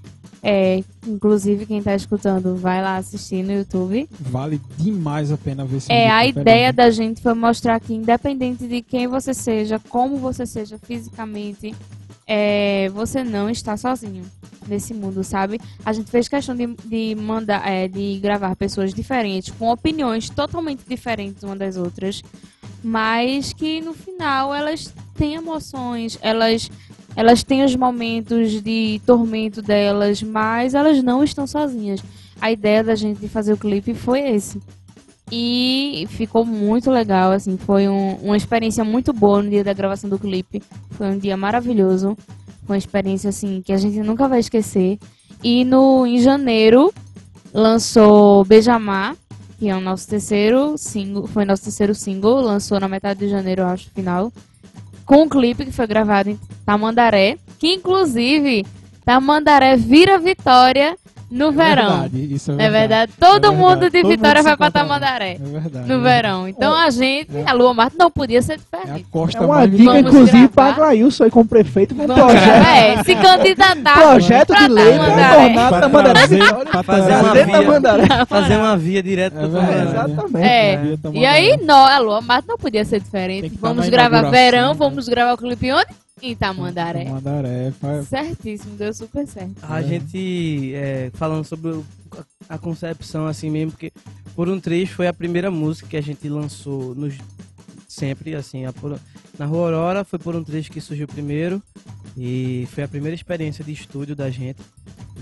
é, inclusive quem tá escutando, vai lá assistir no YouTube. Vale demais a pena ver esse É, a tá ideia da gente foi mostrar que, independente de quem você seja, como você seja fisicamente, é, você não está sozinho nesse mundo, sabe? A gente fez questão de, de mandar, é, de gravar pessoas diferentes, com opiniões totalmente diferentes uma das outras, mas que no final elas têm emoções, elas elas têm os momentos de tormento delas, mas elas não estão sozinhas. A ideia da gente de fazer o clipe foi esse. E ficou muito legal, assim, foi um- uma experiência muito boa no dia da gravação do clipe. Foi um dia maravilhoso. Uma experiência, assim, que a gente nunca vai esquecer. E no, em janeiro lançou Beijamar, que é o nosso terceiro single, foi nosso terceiro single, lançou na metade de janeiro, acho, final. Com um clipe que foi gravado em Tamandaré, que inclusive Tamandaré vira Vitória no verão. verdade, isso é É verdade. verdade. Todo É mundo verdade. de Todo Vitória mundo vai lá. Tamandaré. É verdade. No verão. Então a gente, É. a Lua Marte não podia ser É a diferente. costa É uma dica, inclusive, para Glailson aí como prefeito, com um Vamos projeto. É, se candidatar *laughs* projeto de lei para Tamandaré. tornar Pra Tamandaré Fazer. Fazer uma via direto É. É, Tamandaré. exatamente. É. E aí, nó, a Lua Marte não podia ser diferente. Vamos gravar inauguração, verão, né? vamos gravar o clipe onde? Em Tamandaré. Tamandaré. faz- Certíssimo, deu super certo. A gente, é, falando sobre a, a concepção assim mesmo, porque Por um Trecho foi a primeira música que a gente lançou nos, sempre, assim, a Por- na Rua Aurora foi Por um Trecho que surgiu primeiro e foi a primeira experiência de estúdio da gente.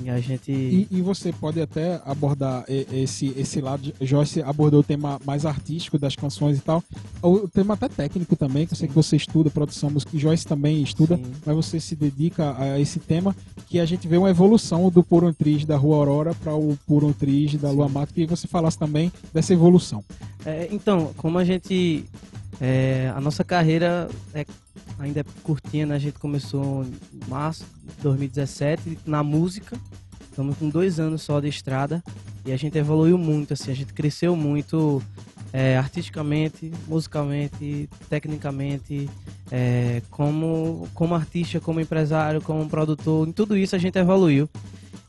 E a gente... E, e você pode até abordar esse, esse lado. Joyce abordou o tema mais artístico das canções e tal. O tema até técnico também, que eu sei que você estuda produção musical. Joyce também estuda, Sim. mas você se dedica a esse tema. Que a gente vê uma evolução do Puro Triz da Rua Aurora para o Puro Triz da Lua Mata. Que você falasse também dessa evolução. É, então, como a gente. É, a nossa carreira é, ainda é curtinha, né? A gente começou em março de 2017 na música. Estamos com dois anos só de estrada e a gente evoluiu muito, assim, a gente cresceu muito é, artisticamente, musicalmente, tecnicamente, é, como, como artista, como empresário, como produtor, em tudo isso a gente evoluiu.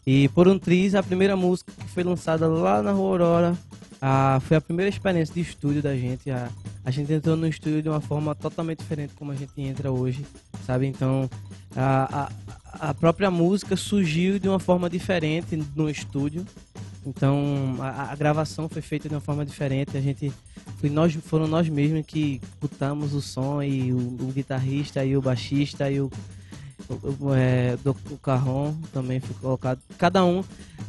E por um triz, a primeira música que foi lançada lá na Rua Aurora, ah, foi a primeira experiência de estúdio da gente. A, a gente entrou no estúdio de uma forma totalmente diferente como a gente entra hoje, sabe? Então, a, a, a própria música surgiu de uma forma diferente no estúdio. Então, a, a gravação foi feita de uma forma diferente. A gente, foi nós, foram nós mesmos que botamos o som e o, o guitarrista e o baixista e o, o, é, do, o carrom também foi colocado. Cada um.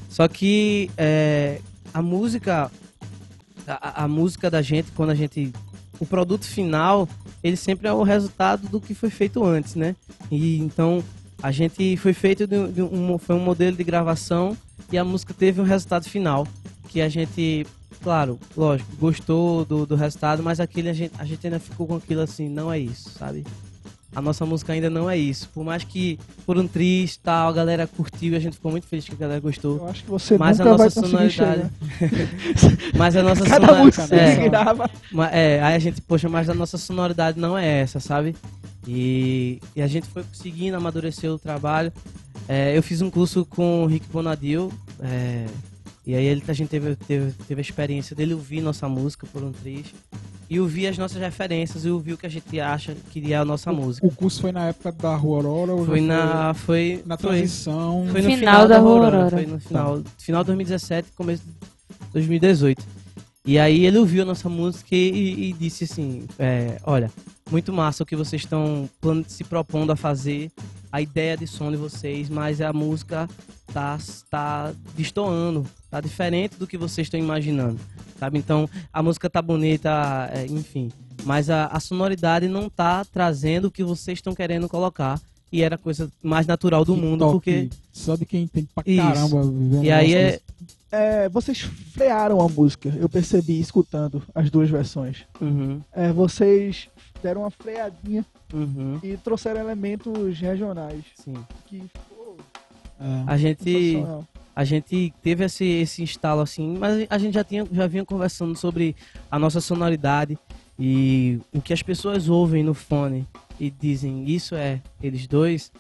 Só que é, a música a, a música da gente, quando a gente. O produto final, ele sempre é o resultado do que foi feito antes, né? E então a gente foi feito de, de um, foi um modelo de gravação e a música teve um resultado final. Que a gente, claro, lógico, gostou do, do resultado, mas aquele a gente, a gente ainda ficou com aquilo assim, não é isso, sabe? A nossa música ainda não é isso. Por mais que por um triste tal, a galera curtiu e a gente ficou muito feliz que a galera gostou. Eu acho que você Mas a nunca vai nossa conseguir sonoridade. *laughs* *laughs* Mas a nossa Cada música é, grava. É, aí a gente, poxa, mas a nossa sonoridade não é essa, sabe? E, e a gente foi conseguindo amadurecer o trabalho. É, eu fiz um curso com o Rick Bonadil, é, e aí ele, a gente teve, teve, teve a experiência dele ouvir nossa música por um trecho, e ouvir as nossas referências, e ouvir o que a gente acha que é a nossa música. O curso foi na época da Rua Aurora ou Foi na. Foi, na foi, transição? foi no Final final, da da Rua Aurora. Aurora. Foi no final, final de 2017, começo de 2018. E aí ele ouviu a nossa música e, e disse assim, é, olha, muito massa o que vocês estão se propondo a fazer, a ideia de som de vocês, mas a música tá, tá destoando, tá diferente do que vocês estão imaginando, sabe? Então a música tá bonita, é, enfim, mas a, a sonoridade não tá trazendo o que vocês estão querendo colocar. E era a coisa mais natural do Que mundo, toque, porque Só de quem tem pra Isso. caramba vivendo E aí é. É, vocês frearam a música, eu percebi escutando as duas versões. Uhum, É, vocês deram uma freadinha uhum, e trouxeram elementos regionais. sim. Que É. A gente, a gente teve esse, esse instalo assim, mas a gente já, tinha, já vinha conversando sobre a nossa sonoridade e o que as pessoas ouvem no fone e dizem isso é eles dois,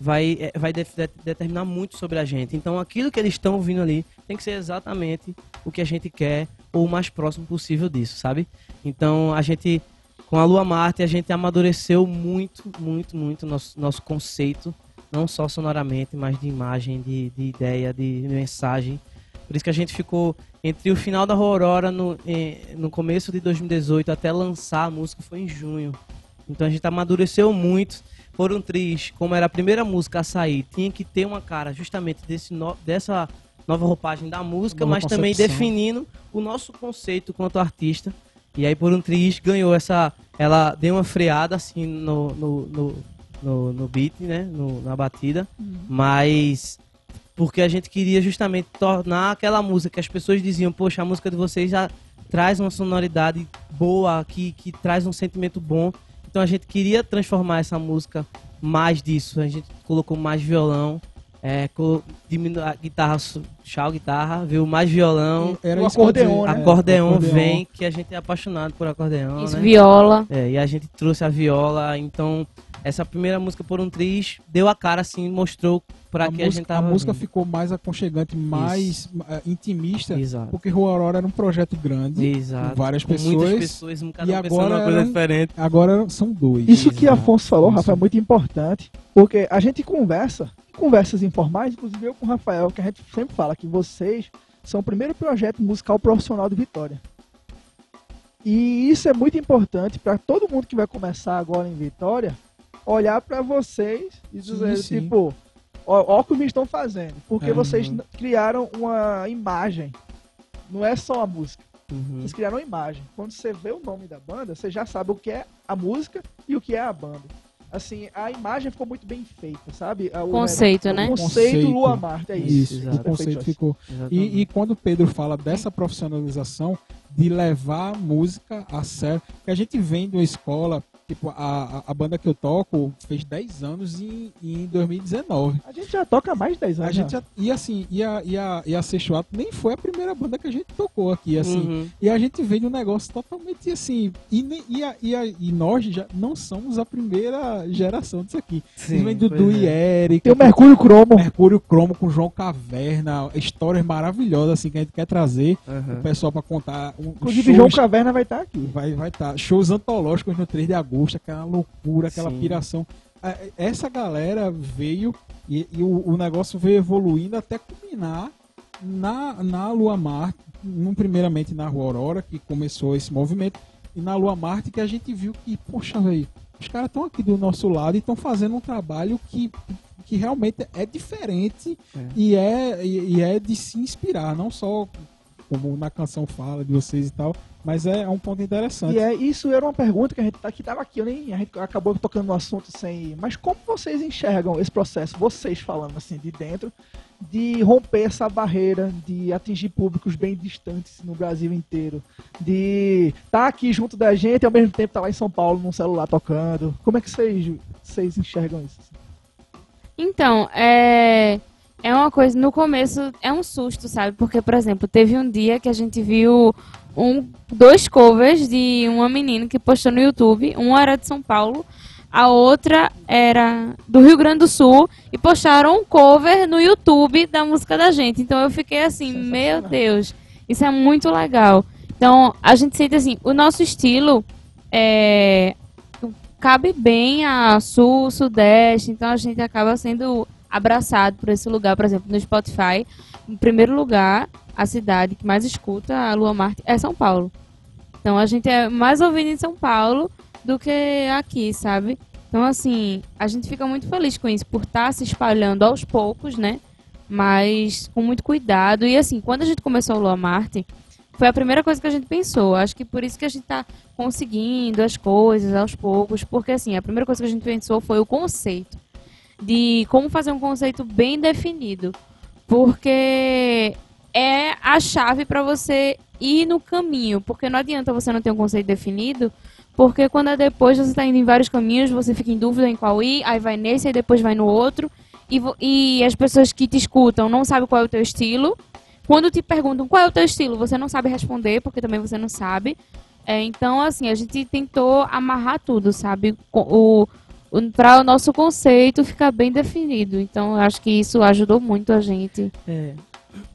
vai, é, vai de- de- determinar muito sobre a gente. Então aquilo que eles estão ouvindo ali tem que ser exatamente o que a gente quer ou o mais próximo possível disso, sabe? Então a gente, com a Lua Marte, a gente amadureceu muito, muito, muito nosso, nosso conceito, não só sonoramente, mas de imagem, de, de ideia, de mensagem. Por isso que a gente ficou entre o final da Aurora no, eh, no começo de 2018 até lançar a música foi em junho. Então a gente amadureceu muito. Por um Triz, como era a primeira música a sair, tinha que ter uma cara justamente desse no- dessa nova roupagem da música, mas também concepção. definindo o nosso conceito quanto artista. E aí por um Triz ganhou essa. Ela deu uma freada assim no, no, no, no, no beat, né? No- na batida. Mas porque a gente queria justamente tornar aquela música que as pessoas diziam, poxa, a música de vocês já traz uma sonoridade boa, que, que traz um sentimento bom. Então a gente queria transformar essa música mais disso. A gente colocou mais violão é, co- diminu- a guitarra, chau guitarra, veio mais violão, Era o acordeon, né? acordeon, acordeon. vem, que a gente é apaixonado por acordeon, Isso, né? viola. É, e a gente trouxe a viola, então essa primeira música por um triz deu a cara assim, mostrou pra a que a música, gente tava a música ficou mais aconchegante, mais eh, intimista, Exato. porque Rua Aurora era um projeto grande. Exato. com várias Com pessoas, pessoas, um cada e um agora numa coisa diferente. Agora são dois. Isso que Exato. Afonso falou. Rafa, é muito importante, porque a gente conversa, conversas informais, inclusive eu com o Rafael, que a gente sempre fala que vocês são o primeiro projeto musical profissional de Vitória. E isso é muito importante para todo mundo que vai começar agora em Vitória, olhar para vocês e Sim, dizer, sim. tipo, ó, ó o que vocês estão fazendo, porque Uhum. vocês criaram uma imagem, não é só a música. Uhum. Vocês criaram uma imagem. Quando você vê o nome da banda, você já sabe o que é a música e o que é a banda. Assim, a imagem ficou muito bem feita, sabe? O- Conceito, o né? conceito Conceito. Lua Marta, é isso. Isso, o conceito Perfeito, ficou. E, e quando o Pedro fala dessa profissionalização, de levar a música a sério, que a gente vem de uma escola, tipo, a, a, a banda que eu toco fez 10 anos em, em 2019. A gente já toca há mais de 10 A anos. gente já. já, e assim, e a, e a, e a Seixuato nem foi a primeira banda que a gente tocou aqui, assim. Uhum. E a gente vem de um negócio totalmente assim. E, nem- e, a- e, a- e nós já não somos a primeira geração disso aqui. Sim, vem Dudu pois e é. Eric. Tem o Mercúrio Cromo. Mercúrio Cromo com João Caverna. Histórias maravilhosas assim que a gente quer trazer. Uhum. O pessoal pra contar. Um, Inclusive, shows, João Caverna vai estar aqui. vai vai tá, shows antológicos no 3 de agosto, aquela loucura, aquela Sim. piração. Ah, Essa galera veio e, e o, o negócio veio evoluindo até culminar na, na Lua Marte, num, primeiramente na Rua Aurora, que começou esse movimento, e na Lua Marte que a gente viu que, poxa, velho, os caras estão aqui do nosso lado e estão fazendo um trabalho que, que realmente é diferente É. E, é, e é de se inspirar, não só como na canção fala de vocês e tal, mas é um ponto interessante. E é, isso era uma pergunta que a gente tá- que tava aqui, eu nem, a gente acabou tocando no assunto sem. Mas como vocês enxergam esse processo, vocês falando assim de dentro, de romper essa barreira, de atingir públicos bem distantes no Brasil inteiro, de estar aqui junto da gente e ao mesmo tempo estar lá em São Paulo num celular tocando. Como é que vocês, vocês enxergam isso? Então, é. É uma coisa, no começo é um susto, sabe? Porque, por exemplo, teve um dia que a gente viu um, dois covers de uma menina que postou no YouTube. Uma era de São Paulo, a outra era do Rio Grande do Sul. E postaram um cover no YouTube da música da gente. Então eu fiquei assim, meu Deus, isso é muito legal. Então a gente sente assim, o nosso estilo é, cabe bem a sul, sudeste, então a gente acaba sendo abraçado por esse lugar, por exemplo, no Spotify, em primeiro lugar, a cidade que mais escuta a Lua Marte é São Paulo. Então a gente é mais ouvido em São Paulo do que aqui, sabe? Então assim, a gente fica muito feliz com isso por estar se espalhando aos poucos, né? Mas com muito cuidado. E assim, quando a gente começou o Lua Marte, foi a primeira coisa que a gente pensou. Acho que por isso que a gente tá conseguindo as coisas aos poucos, porque assim, a primeira coisa que a gente pensou foi o conceito de como fazer um conceito bem definido, porque é a chave para você ir no caminho, porque não adianta você não ter um conceito definido, porque quando é depois você está indo em vários caminhos, você fica em dúvida em qual ir, aí vai nesse e depois vai no outro, e, e as pessoas que te escutam não sabem qual é o teu estilo. Quando te perguntam qual é o teu estilo, você não sabe responder, porque também você não sabe. É, então, assim, a gente tentou amarrar tudo, sabe? O, para o nosso conceito ficar bem definido. Então, acho que isso ajudou muito a gente. É,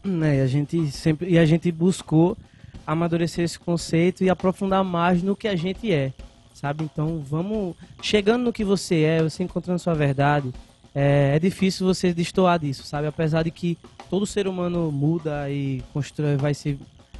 né, a gente sempre e a gente buscou amadurecer esse conceito e aprofundar mais no que a gente é, sabe? Então, vamos chegando no que você é, você encontrando sua verdade. É, é difícil você destoar disso, sabe? Apesar de que todo ser humano muda e constrói, vai se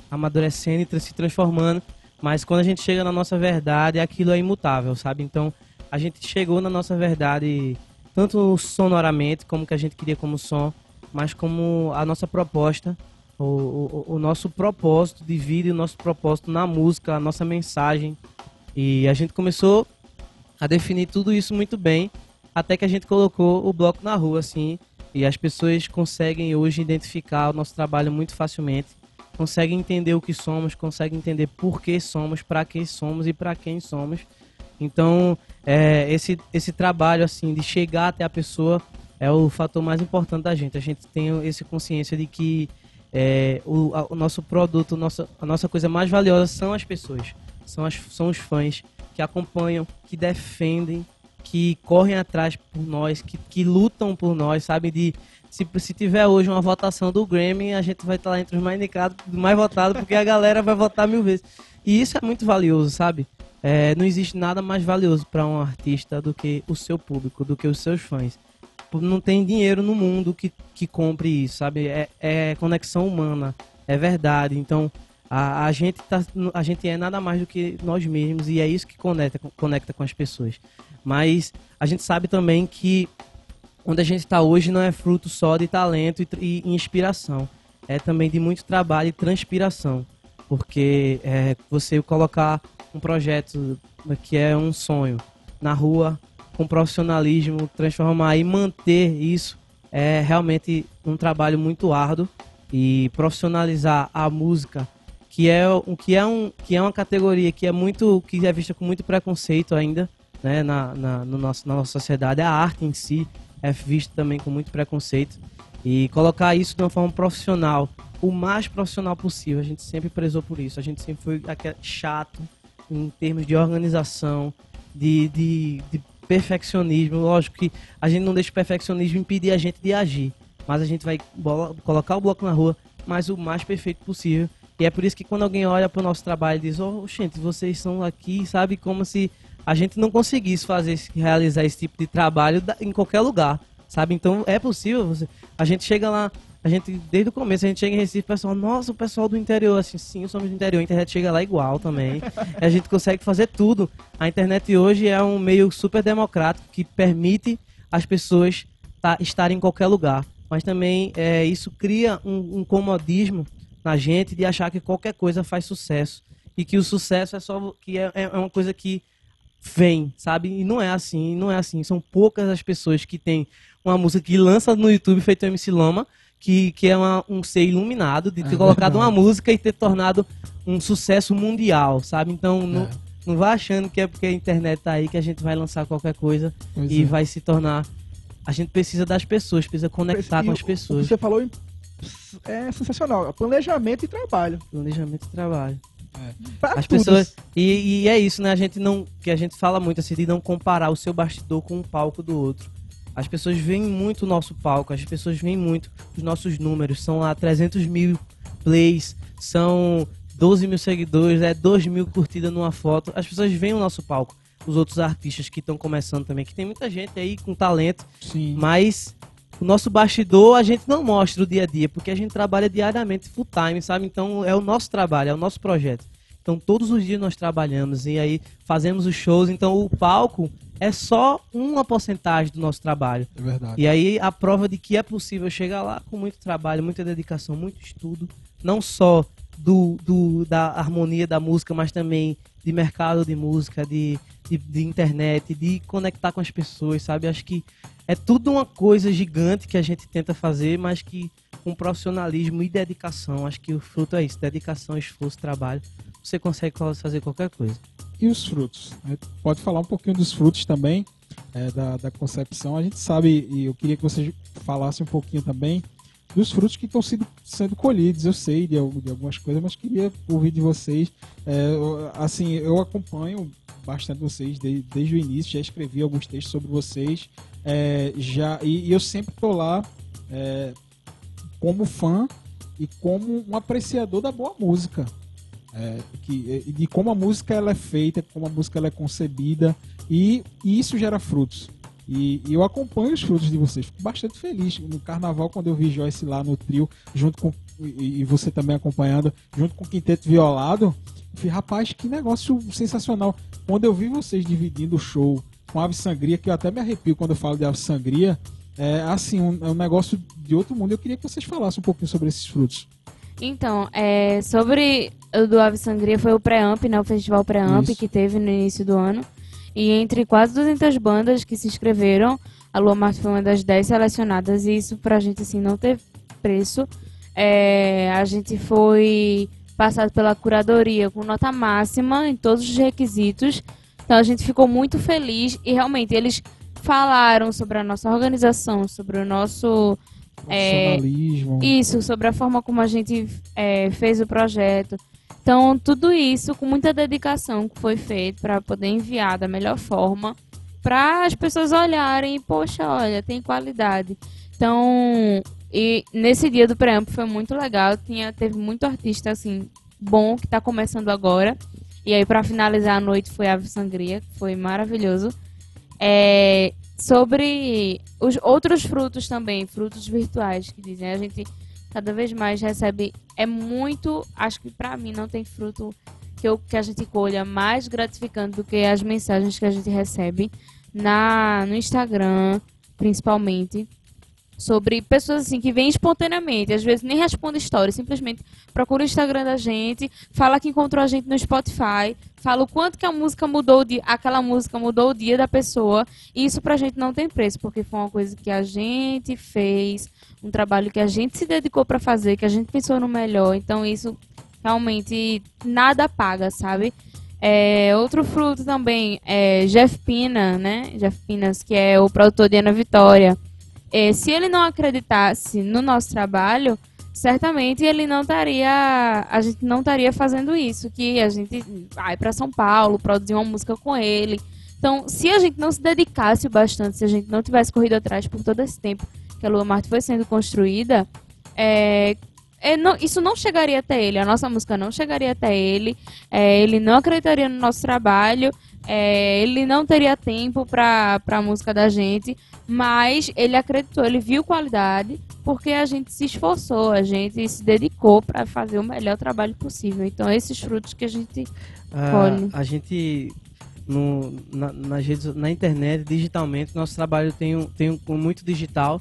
amadurecendo e se transformando, mas quando a gente chega na nossa verdade, aquilo é imutável, sabe? Então, a gente chegou na nossa verdade tanto sonoramente como que a gente queria como som, mas como a nossa proposta, o, o, o nosso propósito de vida e o nosso propósito na música, a nossa mensagem. E a gente começou a definir tudo isso muito bem, até que a gente colocou o bloco na rua, assim, e as pessoas conseguem hoje identificar o nosso trabalho muito facilmente, conseguem entender o que somos, conseguem entender por que somos, para que somos e para quem somos. Então, é, esse, esse trabalho, assim, de chegar até a pessoa é o fator mais importante da gente. A gente tem esse consciência de que é, o, a, o, nosso produto, nossa, a nossa coisa mais valiosa são as pessoas, são, as, são os fãs que acompanham, que defendem, que correm atrás por nós, que, que lutam por nós, sabe? De, se, se tiver hoje uma votação do Grammy, a gente vai estar lá entre os mais indicados, mais votados, porque a galera vai votar mil vezes. E isso é muito valioso, sabe? É, não existe nada mais valioso para um artista do que o seu público, do que os seus fãs. Não tem dinheiro no mundo que, que compre isso, sabe? É, é conexão humana, é verdade. Então, a, a, gente tá, a gente é nada mais do que nós mesmos e é isso que conecta, conecta com as pessoas. Mas a gente sabe também que onde a gente está hoje não é fruto só de talento e, e, inspiração. É também de muito trabalho e transpiração. Porque é, você colocar um projeto que é um sonho. Na rua com profissionalismo, transformar e manter isso é realmente um trabalho muito árduo. E profissionalizar a música que é um que é um que é uma categoria que é muito que é vista com muito preconceito ainda né na, na, no nosso, na nossa sociedade. A arte em si é vista também com muito preconceito. E colocar isso de uma forma profissional o mais profissional possível. A gente sempre prezou por isso. A gente sempre foi chato em termos de organização de, de, de perfeccionismo. Lógico que a gente não deixa o perfeccionismo impedir a gente de agir, mas a gente vai colocar o bloco na rua, mas o mais perfeito possível. E é por isso que quando alguém olha para o nosso trabalho e diz: Oh, gente, vocês estão aqui, sabe? Como se a gente não conseguisse fazer, realizar esse tipo de trabalho em qualquer lugar, sabe? Então é possível. Você, a gente chega lá, a gente, desde o começo, a gente chega em Recife, o pessoal, nossa, o pessoal do interior, assim, sim, somos do interior, a internet chega lá igual também. *laughs* a gente consegue fazer tudo. A internet hoje é um meio super democrático que permite as pessoas tá, estarem em qualquer lugar. Mas também é, isso cria um, um comodismo na gente de achar que qualquer coisa faz sucesso. E que o sucesso é só que é, é uma coisa que vem, sabe? E não é assim, não é assim. São poucas as pessoas que têm uma música que lança no YouTube feito MC Lama que, que é uma, um ser iluminado de ter é colocado verdade. uma música e ter tornado um sucesso mundial, sabe? Então não, é. não vá achando que é porque a internet tá aí que a gente vai lançar qualquer coisa pois e é. vai se tornar. A gente precisa das pessoas, precisa conectar e com as pessoas. Você falou é sensacional. Planejamento e trabalho. Planejamento e trabalho. É. As pessoas e, e, é isso, né? A gente não que a gente fala muito assim de não comparar o seu bastidor com o palco do outro. As pessoas veem muito o nosso palco, as pessoas veem muito os nossos números. São lá 300 mil plays, são 12 mil seguidores, é 2 mil curtidas numa foto. As pessoas veem o nosso palco. Os outros artistas que estão começando também, que tem muita gente aí com talento, Sim. mas o nosso bastidor a gente não mostra o dia a dia, porque a gente trabalha diariamente, full time, sabe? Então é o nosso trabalho, é o nosso projeto. Então todos os dias nós trabalhamos e aí fazemos os shows. Então o palco é só uma porcentagem do nosso trabalho. É verdade. E aí a prova de que é possível chegar lá com muito trabalho, muita dedicação, muito estudo, não só do, do da harmonia da música, mas também de mercado de música, de, de, de internet, de conectar com as pessoas, sabe? Acho que é tudo uma coisa gigante que a gente tenta fazer, mas que com profissionalismo e dedicação, acho que o fruto é isso, dedicação, esforço, trabalho você consegue fazer qualquer coisa. E os frutos? Pode falar um pouquinho dos frutos também, é, da, da concepção. A gente sabe, e eu queria que você falasse um pouquinho também dos frutos que estão sendo, sendo colhidos. Eu sei de, de algumas coisas, mas queria ouvir de vocês. É, assim, eu acompanho bastante vocês desde, desde, o início, já escrevi alguns textos sobre vocês, é, já e, e, eu sempre estou lá é, como fã e como um apreciador da boa música é, que, de como a música ela é feita, como a música ela é concebida e, e isso gera frutos. E, e, eu acompanho os frutos de vocês, fico bastante feliz. No carnaval, quando eu vi Joyce lá no trio, junto com. E, você também acompanhando, junto com o Quinteto Violado, eu falei, rapaz, que negócio sensacional. Quando eu vi vocês dividindo o show com Ave Sangria, que eu até me arrepio quando eu falo de Ave Sangria, é assim, um, é um negócio de outro mundo. Eu queria que vocês falassem um pouquinho sobre esses frutos. Então, é, sobre o do Ave Sangria foi o Pré-Amp, né? O festival Pré-Amp que teve no início do ano. E entre quase 200 bandas que se inscreveram, a Lua Marte foi uma das 10 selecionadas. E isso pra gente, assim, não teve preço. É, a gente foi passado pela curadoria com nota máxima em todos os requisitos. Então a gente ficou muito feliz e realmente eles falaram sobre a nossa organização, sobre o nosso É, isso, sobre a forma como a gente é, fez o projeto. Então, tudo isso com muita dedicação que foi feito para poder enviar da melhor forma, para as pessoas olharem e, poxa, olha, tem qualidade. Então, e nesse dia do preâmbulo foi muito legal, tinha, teve muito artista, assim, bom, que está começando agora. E aí, para finalizar a noite, foi Ave Sangria, que foi maravilhoso. É, sobre os outros frutos também, frutos virtuais que dizem, a gente cada vez mais recebe é muito, acho que pra mim não tem fruto que, eu, que a gente colha mais gratificante do que as mensagens que a gente recebe na no Instagram, principalmente, sobre pessoas assim que vêm espontaneamente, às vezes nem respondem história, simplesmente procura o Instagram da gente, fala que encontrou a gente no Spotify, fala o quanto que a música mudou de aquela música mudou o dia da pessoa, e isso pra gente não tem preço, porque foi uma coisa que a gente fez, um trabalho que a gente se dedicou pra fazer, que a gente pensou no melhor, então isso realmente nada paga, sabe? É, outro fruto também é Jeff Pina, né? Jeff Pinas, que é o produtor de Ana Vitória. É, se ele não acreditasse no nosso trabalho, certamente ele não estaria, a gente não estaria fazendo isso, que a gente vai para São Paulo produzir uma música com ele. Então, se a gente não se dedicasse bastante, se a gente não tivesse corrido atrás por todo esse tempo que a Lua Marte foi sendo construída, é, é, não- isso não chegaria até ele, a nossa música não chegaria até ele, é, ele não acreditaria no nosso trabalho, é, ele não teria tempo para a música da gente, mas ele acreditou, ele viu qualidade, porque a gente se esforçou, a gente se dedicou para fazer o melhor trabalho possível. Então, esses frutos que a gente. Ah, Colhe. a gente no, na, redes, na internet, digitalmente, nosso trabalho tem um, tem um muito digital,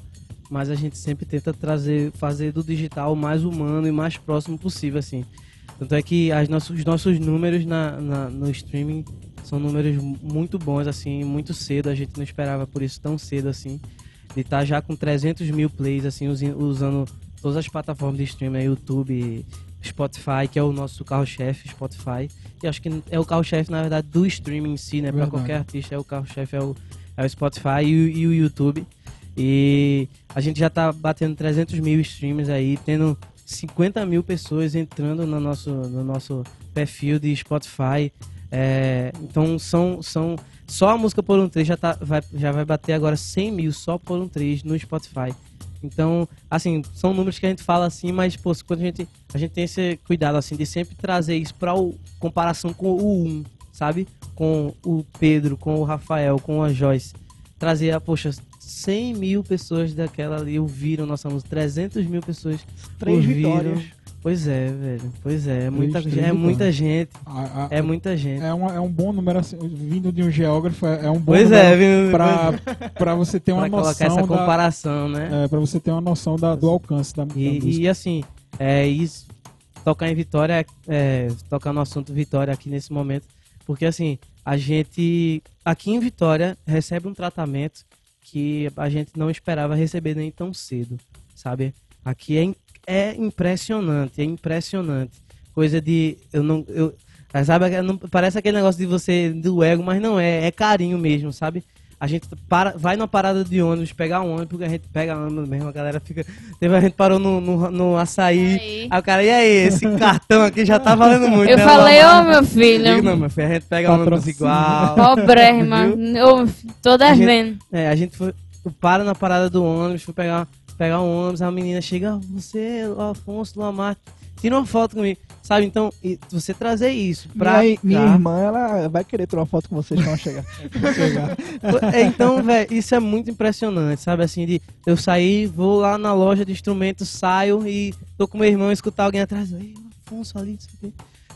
mas a gente sempre tenta trazer, fazer do digital o mais humano e mais próximo possível, assim. Tanto é que as nossos, os nossos números na, na- no streaming são números muito bons, assim, muito cedo. A gente não esperava por isso tão cedo, assim. De estar já com 300 mil plays, assim, usando todas as plataformas de streaming, né, YouTube, Spotify, que é o nosso carro-chefe, Spotify. E acho que é o carro-chefe, na verdade, do streaming em si, né? Verdade. qualquer artista, é o carro-chefe, é o, é o Spotify e o, e o YouTube. E a gente já tá batendo 300 mil streams aí, tendo 50 mil pessoas entrando no nosso, no nosso perfil de Spotify. É, então são, são só a música por um 3 já, tá, vai, já vai bater agora 100 mil só por um 3 no Spotify. Então, assim, são números que a gente fala assim, mas pô, quando a gente, a gente tem esse cuidado assim de sempre trazer isso para comparação com o 1, sabe? Com o Pedro, com o Rafael, com a Joyce. Trazer, a, poxa, 100 mil pessoas daquela ali ouviram nossa música, 300 mil pessoas Três ouviram. vitórias. Pois é, velho. Pois é, é muita, é muita vitórias. gente. A- a- É muita gente. é, um, é um bom número, assim, vindo de um geógrafo, é é um bom Pois número é, pra, pra você ter uma Pra noção colocar essa da, comparação, né? é, pra você ter uma noção da- do alcance da, da E, música. e, assim, é isso. Tocar em Vitória, é, tocar no assunto Vitória aqui nesse momento, porque assim, a gente aqui em Vitória recebe um tratamento que a gente não esperava receber nem tão cedo, sabe? Aqui é, é impressionante, é impressionante. Coisa de. Eu não. Eu, sabe, não- parece aquele negócio de você, do ego, mas não é, é carinho mesmo, sabe? A gente para, vai numa parada de ônibus, pegar um ônibus, porque a gente pega ônibus mesmo, a galera fica. Teve a gente parou no, no, no açaí. Aí. Aí o cara, e aí, esse cartão aqui já tá valendo muito. Eu né, falei, ô Lamar? meu Digo, filho, não, meu filho, a gente pega ônibus Patrocínio. igual. pobrérrima, ô, todas vendo. É, a gente foi, para na parada do ônibus, foi pegar, pegar um ônibus, a menina chega, "Ah, você, o Afonso Lamar, tira uma foto comigo. Sabe, então, e você trazer isso pra Minha, minha cá. irmã, ela vai querer tirar uma foto com vocês quando chegar. *laughs* Chegar. É, então, velho, isso é muito impressionante, sabe? Assim, de eu sair, vou lá na loja de instrumentos, saio e tô com meu irmão escutar alguém atrás. Ei, o Afonso ali, não.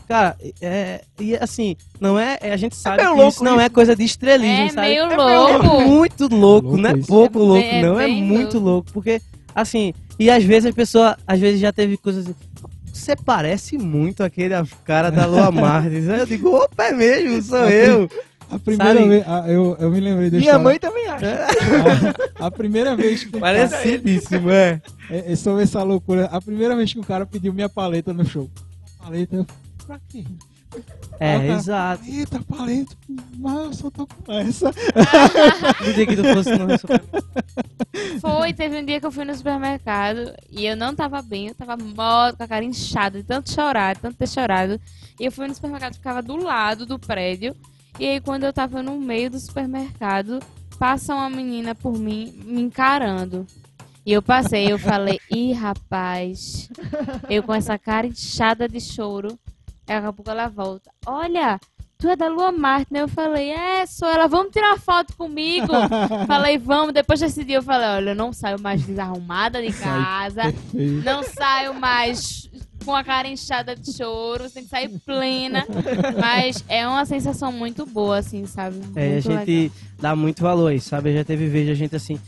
Cara, é, e assim, não é, é- a gente sabe meio que louco isso não é isso. coisa de estrelismo, É sabe? meio meio louco. É muito louco, Louco não é isso. pouco É louco, não, é muito louco. louco, porque assim, e às vezes a pessoa, às vezes já teve coisas assim, você parece muito aquele cara da Lua *laughs* Martins. Eu digo, opa, é mesmo, sou eu. A primeira Sabe? vez, a- eu, eu me lembrei da Minha história. mãe também acha. *laughs* A, a primeira vez que Parecidíssimo, é. É, é sobre essa loucura. A primeira vez que o cara pediu minha paleta no show. Paleta, eu. Pra quê? É, exato. Eita, paleta, mas eu só tô com essa. No *laughs* dia que tu fosse no supermercado. Foi, teve um dia que eu fui no supermercado e eu não tava bem, eu tava morta, com a cara inchada, de tanto chorar, de tanto ter chorado. E eu fui no supermercado, ficava do lado do prédio. E aí, quando eu tava no meio do supermercado, passa uma menina por mim, me encarando. E eu passei, eu falei, ih, rapaz, eu com essa cara inchada de choro. Daqui a pouco ela volta, olha, tu é da Lua Marte, né? Eu falei, é, sou ela, vamos tirar foto comigo? *laughs* falei, vamos. Depois desse dia eu falei, olha, eu não saio mais desarrumada de *laughs* casa, não saio mais com a cara inchada de choro, você tem que sair plena. Mas é uma sensação muito boa, assim, sabe? É, a Muito gente legal. dá muito valor a isso, sabe? Já teve vez a gente assim,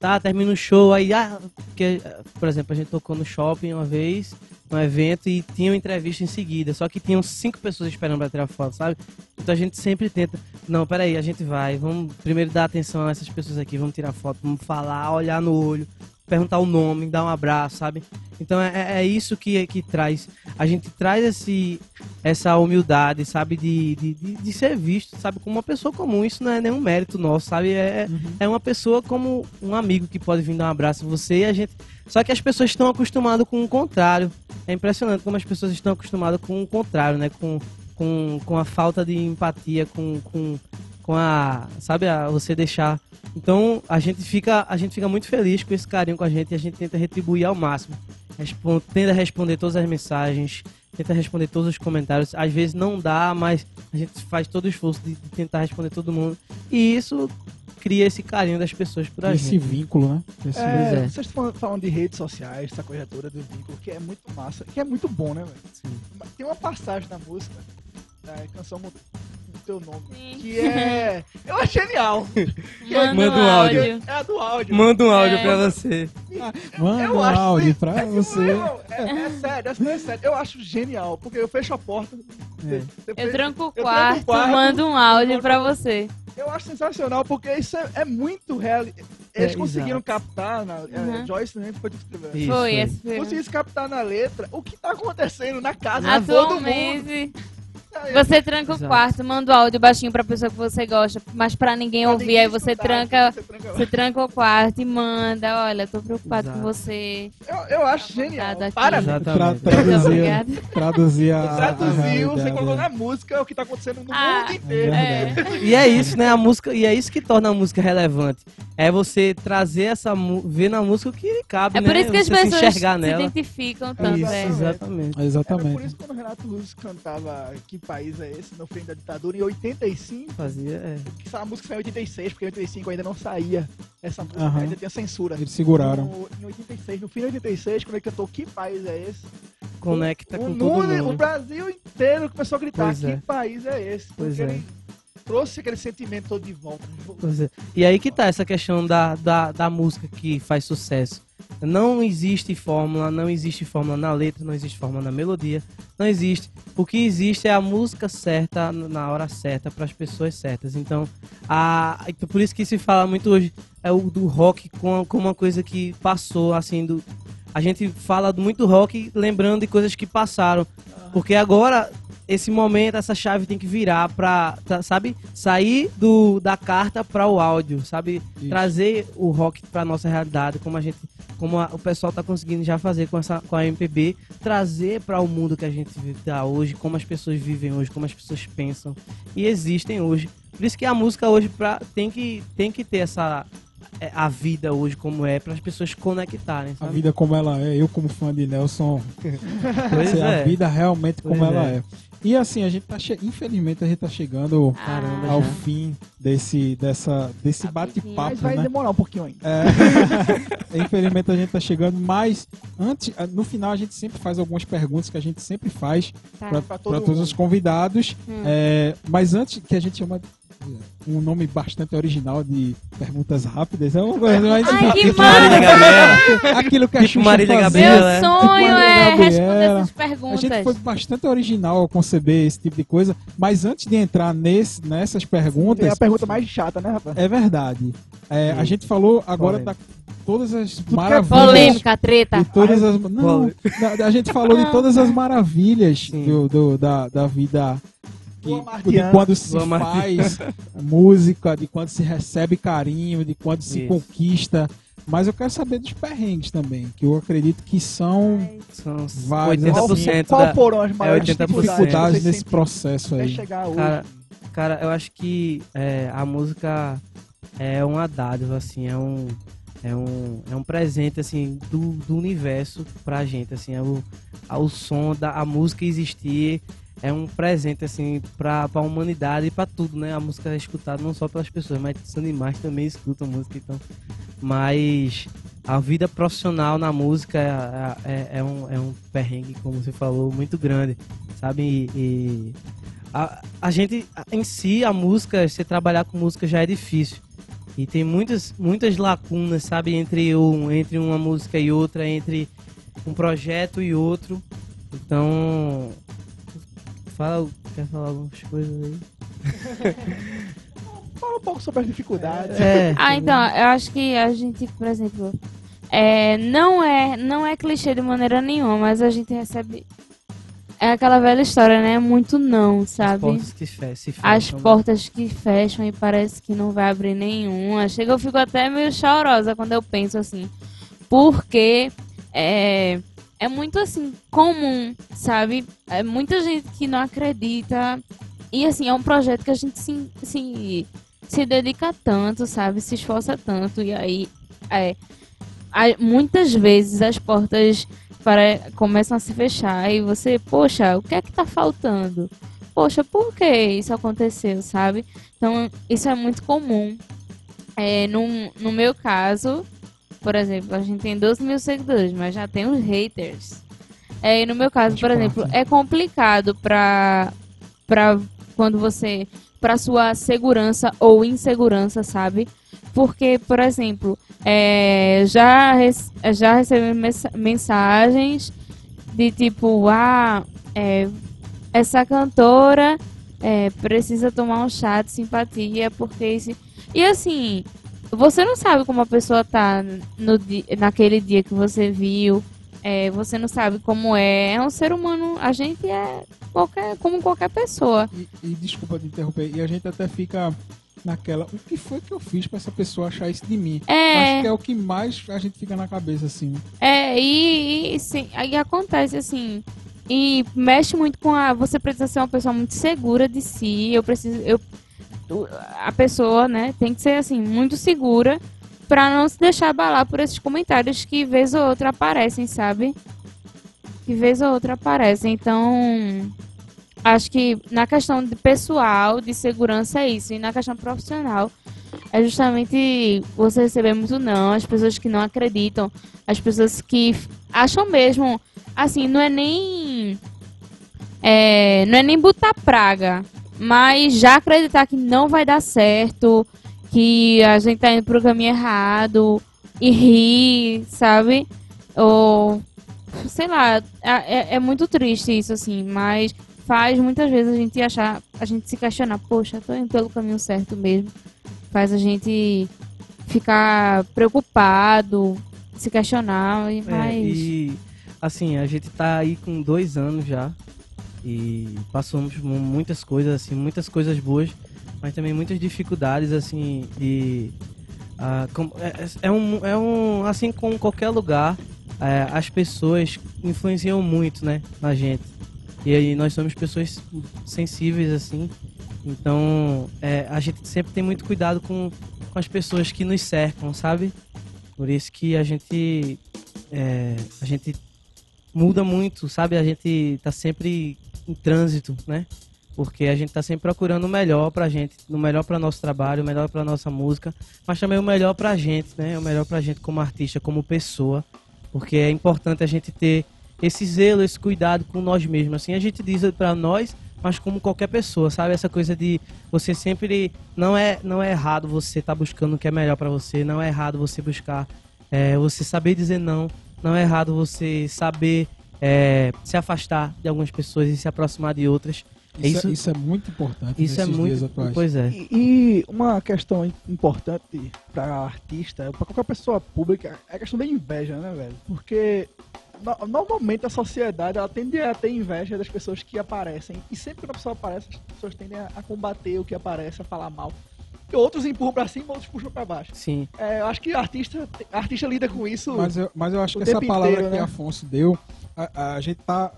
tá, termina o show, aí, ah, porque, por exemplo, a gente tocou no shopping uma vez, um evento, e tinha uma entrevista em seguida, só que tinham cinco pessoas esperando pra tirar foto, sabe? Então a gente sempre tenta, não, peraí, a gente vai, vamos primeiro dar atenção a essas pessoas aqui, vamos tirar foto, vamos falar, olhar no olho, perguntar o nome, dar um abraço, sabe? Então é, é isso que, que traz, a gente traz esse, essa humildade, sabe, de, de, de, ser visto, sabe, como uma pessoa comum. Isso não é nenhum mérito nosso, sabe? É, é uma pessoa como um amigo que pode vir dar um abraço em você e a gente. Só que as pessoas estão acostumadas com o contrário. É impressionante como as pessoas estão acostumadas com o contrário, né? Com, com, com a falta de empatia, com, com, com a. Sabe, a você deixar. Então a gente fica a gente fica muito feliz com esse carinho com a gente e a gente tenta retribuir ao máximo. Tenta responder todas as mensagens, tenta responder todos os comentários. Às vezes não dá, mas a gente faz todo o esforço de, de tentar responder todo mundo. E isso cria esse carinho das pessoas por a Esse gente. vínculo, né? Esse É, é. Vocês estão falando de redes sociais, essa coisa toda do vínculo, que é muito massa, que é muito bom, né, velho? Tem uma passagem na música, da canção Teu nome, Sim. que é. Eu acho genial. *laughs* Manda, Manda um áudio. áudio. É a do áudio. Manda um áudio É. pra você. Manda Eu um acho áudio que- pra você. Não, é, é sério, essa não é sério. Eu acho genial, porque eu fecho a porta. É. você Eu tranco o eu tranco o quarto, quarto, mando um áudio pra você. Eu acho sensacional, porque isso é, é muito real. Eles É, conseguiram exato. captar, na, é, Uhum. Joyce também foi. Isso, foi, esse foi. Conseguiram captar na letra o que tá acontecendo na casa de todo mundo. Você tranca o Exato. quarto, manda o áudio baixinho pra pessoa que você gosta, mas pra ninguém pra ouvir, ninguém aí você escutar, tranca, você tranca- você tranca o quarto e manda, olha, tô preocupado Exato. com você. Eu, eu acho genial. Contado aqui. Parabéns. Tra Exatamente. Muito traduzir, traduzir a. Traduziu, você colocou na música o que tá acontecendo no Ah, mundo inteiro. é É. E é isso, né? A música, e é isso que torna a música relevante. É você trazer essa ver na música o que cabe, É né? por isso que as você se pessoas se nela. identificam tanto, Isso, é. exatamente. Era por Exatamente. isso que quando o Renato Russo cantava Que País é Esse no fim da ditadura, em 85, Fazia, é. essa música saiu em 86, porque em 85 ainda não saía essa música, Aham. ainda tinha censura. Eles seguraram. No, em 86, no fim de 86, quando ele cantou Que País é Esse, Conecta o, com mundo, todo o mundo. Brasil inteiro começou a gritar Pois Que é. país é esse? Pois Porque é. ele trouxe aquele sentimento todo de volta. Pois é. E aí que tá essa questão da, da, da música que faz sucesso. Não existe fórmula, não existe fórmula na letra, não existe fórmula na melodia, não existe. O que existe é a música certa na hora certa para as pessoas certas. Então, a, então por isso que se fala muito hoje é o do rock como, uma coisa que passou assim do a gente fala muito do rock lembrando de coisas que passaram, porque agora esse momento, essa chave tem que virar pra, tá, sabe, sair do, da carta para o áudio, sabe, Isso. trazer o rock pra nossa realidade, como a gente, como a- o pessoal tá conseguindo já fazer com essa, com a MPB, trazer para o mundo que a gente vive tá hoje, como as pessoas vivem hoje, como as pessoas pensam e existem hoje. Por isso que a música hoje pra, tem que tem que ter essa a vida hoje como é para as pessoas conectarem, A sabe? vida como ela é. Eu, como fã de Nelson, *laughs* Pois sei a é. vida realmente como Pois ela é. é. E assim, a gente tá che... infelizmente a gente tá chegando Caramba, ao já. fim desse dessa desse bate-papo, Mas vai né? demorar um pouquinho ainda. É, *laughs* infelizmente a gente tá chegando, mas antes, no final a gente sempre faz algumas perguntas que a gente sempre faz Tá. para todos os convidados. Hum. É, mas antes que a gente chama um nome bastante original de perguntas rápidas. É uma coisa mais Ai, que Tipo Marília Gabriela. aquilo que a Tipo Xuxa Marília fazia. Gabriela. Meu é. sonho é responder essas A perguntas. gente foi bastante original ao conceber esse tipo de coisa, mas antes de entrar nesse, nessas É perguntas, a pergunta mais chata, né, rapaz? é verdade. É, a gente falou agora da todas as é maravilhas. Polêmica, treta. De todas as, não, a gente falou de todas as maravilhas do, do- da, da vida. Que- de quando se Boa Martiana. faz música, de quando se recebe carinho, de quando se Isso. conquista. Mas eu quero saber dos perrengues também, que eu acredito que são São Vários, 80% Qual da... foram as maiores 80%. dificuldades, nesse processo aí. Cara, cara, eu acho que é, a música é uma dádiva, assim, é um, é um, é um presente, assim, do, do universo pra gente, assim, é o, a- o som da a música existir é um presente, assim, pra, pra humanidade e pra tudo, né? A música é escutada não só pelas pessoas, mas os animais também escutam música, então... Mas a vida profissional na música é, é, é um, é um perrengue, como você falou, muito grande, sabe? E, e a, a gente, em si, a música, você trabalhar com música já é difícil. E tem muitas, muitas lacunas, sabe? Entre, um, entre uma música e outra, entre um projeto e outro. Então, fala, quer falar algumas coisas aí? *laughs* Fala um pouco sobre as dificuldades. É, Ah, então, eu acho que a gente, por exemplo, é, não é não é clichê de maneira nenhuma, mas a gente recebe é aquela velha história, né? Muito não, as sabe? portas que fecham. As né? portas que fecham e parece que não vai abrir nenhuma. Chega, eu fico até meio chorosa quando eu penso assim. Porque é, é muito assim, comum, sabe? É muita gente que não acredita. E assim, é um projeto que a gente se, se, se dedica tanto, sabe? Se esforça tanto. E aí, é, muitas vezes as portas para, começam a se fechar. E você, poxa, o que é que tá faltando? Poxa, por que isso aconteceu, sabe? Então, isso é muito comum. É, no, no meu caso, por exemplo, a gente tem 12 mil seguidores, mas já tem os haters. É, e no meu caso, por 24. exemplo, é complicado pra, pra quando você. pra sua segurança ou insegurança, sabe? Porque, por exemplo, é, já, já recebi mensa- mensagens de tipo, ah, é, essa cantora é, precisa tomar um chá de simpatia, porque esse. E assim, você não sabe como a pessoa tá no, naquele dia que você viu. é, você não sabe como é. É um ser humano. A gente é qualquer, como qualquer pessoa. E, e desculpa te interromper, e a gente até fica naquela. O que foi que eu fiz pra essa pessoa achar isso de mim? É. Acho que é o que mais a gente fica na cabeça, assim. É, e, e sim, aí acontece assim. E mexe muito com a. Você precisa ser uma pessoa muito segura de si. Eu preciso. Eu, a pessoa, né, tem que ser assim, muito segura pra não se deixar abalar por esses comentários que vez ou outra aparecem, sabe? Que vez ou outra aparecem. Então. Acho que na questão de pessoal, de segurança é isso. E na questão profissional, é justamente você receber muito não, as pessoas que não acreditam, as pessoas que acham mesmo, assim, não é nem é, não é nem botar praga, mas já acreditar que não vai dar certo, que a gente tá indo pro caminho errado e rir, sabe? Ou sei lá, é, é- é muito triste isso assim, mas faz muitas vezes a gente achar, a gente se questionar, poxa, tô indo pelo caminho certo mesmo. Faz a gente ficar preocupado, se questionar, e É, mas e assim, a gente tá aí com dois anos já. E passamos por muitas coisas, assim, muitas coisas boas, mas também muitas dificuldades, assim, e ah, como- é, é um, é um. Assim como qualquer lugar, é, as pessoas influenciam muito, né, na gente. E aí nós somos pessoas sensíveis, assim. Então, é, a gente sempre tem muito cuidado com, com as pessoas que nos cercam, sabe? Por isso que a gente é, a gente muda muito, sabe? A gente tá sempre em trânsito, né? Porque a gente tá sempre procurando o melhor pra gente, o melhor para nosso trabalho, o melhor pra nossa música, mas também o melhor pra gente, né? O melhor pra gente como artista, como pessoa, porque é importante a gente ter esse zelo, esse cuidado com nós mesmos. Assim a gente diz pra nós, mas como qualquer pessoa, sabe? Essa coisa de você sempre não é não é errado você estar tá buscando o que é melhor para você, não é errado você buscar, é, você saber dizer não, não é errado você saber é, se afastar de algumas pessoas e se aproximar de outras. Isso, isso, é, isso é muito importante. Isso é muito. Pois é. E, e uma questão importante para artista, para qualquer pessoa pública, é a questão da inveja, né, velho? Porque no, normalmente a sociedade ela tende a ter inveja das pessoas que aparecem. E sempre que uma pessoa aparece, as pessoas tendem a, a combater o que aparece, a falar mal. E outros empurram pra cima, outros puxam pra baixo. Sim. É, eu acho que artista, artista lida com isso. Mas eu, mas eu acho que essa palavra inteiro, que né? Afonso deu, a, a gente tá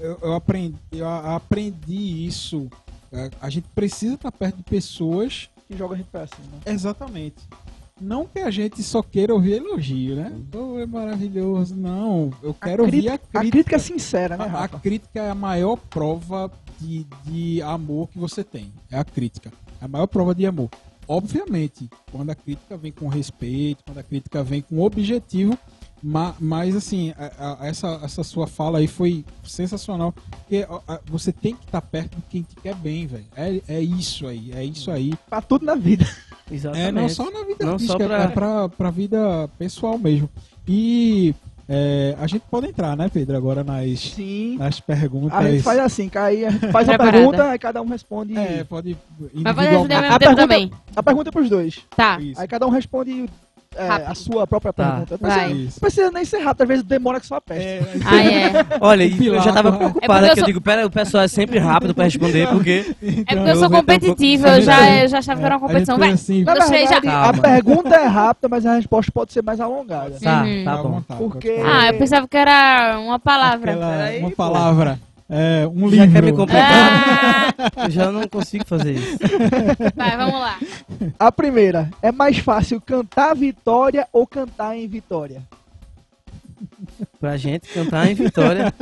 eu, eu, aprendi, eu aprendi isso. É, a gente precisa estar perto de pessoas que jogam a pra cima. Exatamente. Não que a gente só queira ouvir elogio, né? Oh, é maravilhoso. Não, eu quero a ouvir a crítica. A crítica é sincera, né, Rafa? A, a crítica é a maior prova de, de amor que você tem. É a crítica. É a maior prova de amor. Obviamente, quando a crítica vem com respeito, quando a crítica vem com objetivo, mas, mas assim, a, a, essa, essa sua fala aí foi sensacional. Porque a, você tem que estar tá perto de quem te quer bem, velho. É, é isso aí, é isso aí. Pra tudo na vida. *laughs* Exatamente. É, não só na vida não artística, só pra... é pra, pra vida pessoal mesmo. E é, a gente pode entrar, né, Pedro, agora nas, Sim. nas perguntas. A gente faz assim, aí faz *laughs* uma pergunta, aí cada um responde. É, pode. Mas pode responder ao mesmo tempo também. A pergunta é pros dois. Tá. Isso. Aí cada um responde é, a sua própria tá. pergunta. Vai. Não precisa nem ser rápido, às vezes demora que só peste. É, ah, é. *laughs* Olha, eu já tava preocupada, é que eu, sou... digo, pera, o pessoal é sempre rápido pra responder, porque... *laughs* é porque eu sou competitiva, eu já, eu já achava que era uma competição. Vai, assim, Na verdade, já... a pergunta é rápida, mas a resposta pode ser mais alongada. Tá, uhum. tá bom. Porque... Ah, eu pensava que era uma palavra. Aquela, uma palavra. É, um já livro. quer me complicar? Ah. Eu já não consigo fazer isso. Vai, vamos lá. A primeira, é mais fácil cantar Vitória ou cantar em Vitória? Pra gente cantar em Vitória.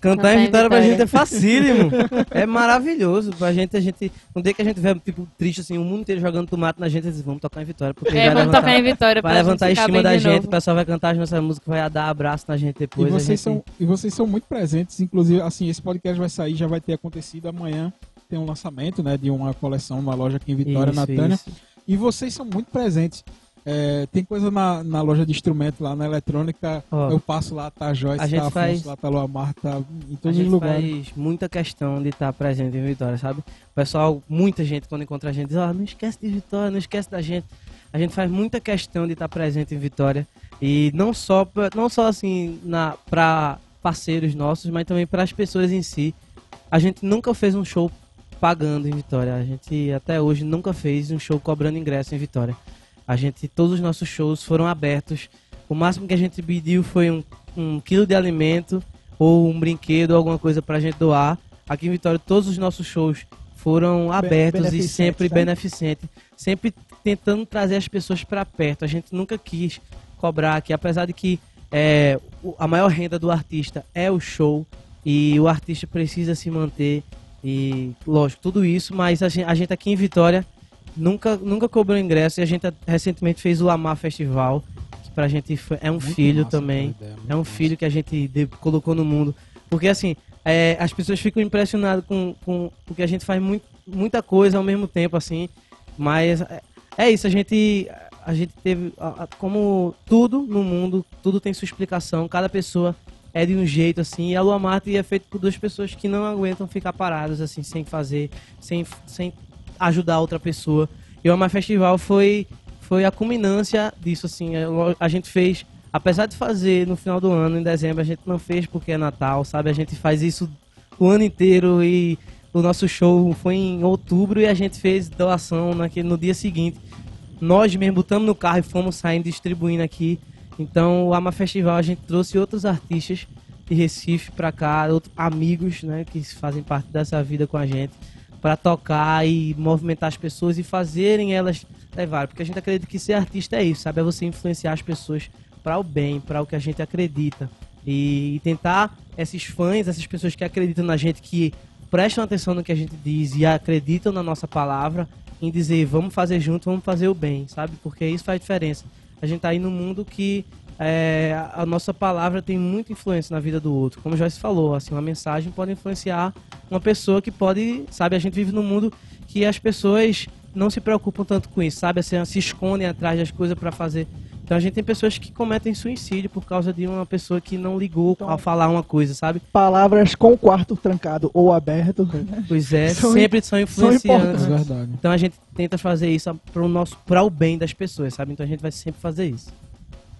Cantar em Vitória pra gente é facílimo. É maravilhoso. Pra gente, a gente. Um dia que a gente vê, tipo, triste, assim, o mundo inteiro jogando tomate na gente, eles vamos tocar em Vitória. Porque é, vamos levantar, tocar em Vitória Vai levantar a estima da gente, o pessoal vai cantar as nossas músicas, vai dar abraço na gente depois. E vocês, gente... são, e vocês são muito presentes, inclusive, assim, esse podcast vai sair, já vai ter acontecido amanhã. Tem um lançamento, né, de uma coleção, uma loja aqui em Vitória, isso, na Tânia. Isso. E vocês são muito presentes. É, tem coisa na, na loja de instrumento lá na eletrônica. Eu passo lá, tá a Joyce, a gente tá faz, lá, tá a Luamar, tá em todos os lugares. A gente faz muita questão de estar presente em Vitória, sabe? O pessoal, muita gente, quando encontra a gente, diz: oh, não esquece de Vitória, não esquece da gente. A gente faz muita questão de estar presente em Vitória. E não só, pra, não só assim, na, pra parceiros nossos, mas também para as pessoas em si. A gente nunca fez um show pagando em Vitória. A gente até hoje nunca fez um show cobrando ingresso em Vitória. A gente, todos os nossos shows foram abertos. O máximo que a gente pediu foi um, um quilo de alimento ou um brinquedo, alguma coisa para a gente doar. Aqui em Vitória, todos os nossos shows foram abertos e sempre né? beneficentes, sempre tentando trazer as pessoas para perto. A gente nunca quis cobrar aqui, apesar de que é, a maior renda do artista é o show e o artista precisa se manter e lógico tudo isso, mas a gente, a gente aqui em Vitória nunca, nunca cobrou ingresso e a gente recentemente fez o Amar Festival, que pra gente foi, é um muito filho massa, também. Ideia, é um massa. filho que a gente de, colocou no mundo. Porque assim, é, as pessoas ficam impressionadas com, com porque a gente faz muito, muita coisa ao mesmo tempo, assim. Mas é, é isso, a gente. A gente teve. Como tudo no mundo, tudo tem sua explicação, cada pessoa é de um jeito assim, e a Lua Marte é feito por duas pessoas que não aguentam ficar paradas assim, sem fazer, sem, sem ajudar outra pessoa. E o Amar Festival foi, foi a culminância disso, assim. A gente fez, apesar de fazer no final do ano, em dezembro, a gente não fez porque é Natal, sabe? A gente faz isso o ano inteiro e o nosso show foi em outubro e a gente fez doação naquele, no dia seguinte. Nós mesmo botamos no carro e fomos saindo distribuindo aqui. Então, o Ama Festival a gente trouxe outros artistas de Recife para cá, outros amigos, né, que fazem parte dessa vida com a gente para tocar e movimentar as pessoas e fazerem elas levar. Porque a gente acredita que ser artista é isso, sabe? É você influenciar as pessoas para o bem, para o que a gente acredita. E tentar esses fãs, essas pessoas que acreditam na gente, que prestam atenção no que a gente diz e acreditam na nossa palavra, em dizer vamos fazer junto, vamos fazer o bem, sabe? Porque isso faz diferença. A gente tá aí num mundo que é, a nossa palavra tem muita influência na vida do outro. Como já se falou, assim, uma mensagem pode influenciar uma pessoa que pode, sabe, a gente vive num mundo que as pessoas não se preocupam tanto com isso, sabe, assim, se escondem atrás das coisas para fazer. Então a gente tem pessoas que cometem suicídio por causa de uma pessoa que não ligou Então- ao falar uma coisa, sabe? Palavras com o quarto trancado ou aberto. Pois é, São sempre são É influenciantes. verdade. Então a gente tenta fazer isso para o nosso, para o bem das pessoas, sabe? Então a gente vai sempre fazer isso.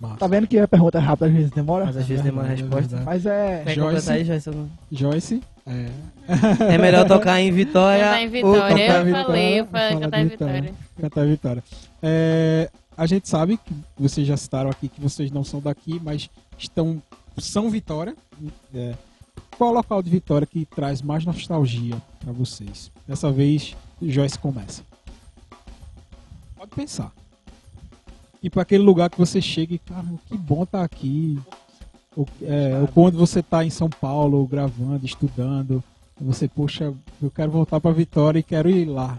Massa. Tá vendo que a pergunta é rápida, às vezes demora? Mas às vezes É demora a é resposta. verdade. Mas é. Joyce? aí, Joyce? Joyce? É. É melhor tocar em Vitória. Cantar em ou Vitória. cantar- Eu Vitória, falei, eu falei cantar em Vitória. Vitória. Cantar Vitória. É, a gente sabe que vocês já citaram aqui que vocês não são daqui, mas estão são Vitória. É, qual é o local de Vitória que traz mais nostalgia para vocês? Dessa vez, Joyce começa. Pode pensar. E para aquele lugar que você chega e, cara, que bom tá aqui. Ou, é, ou quando você tá em São Paulo gravando, estudando, você, poxa, eu quero voltar para Vitória e quero ir lá.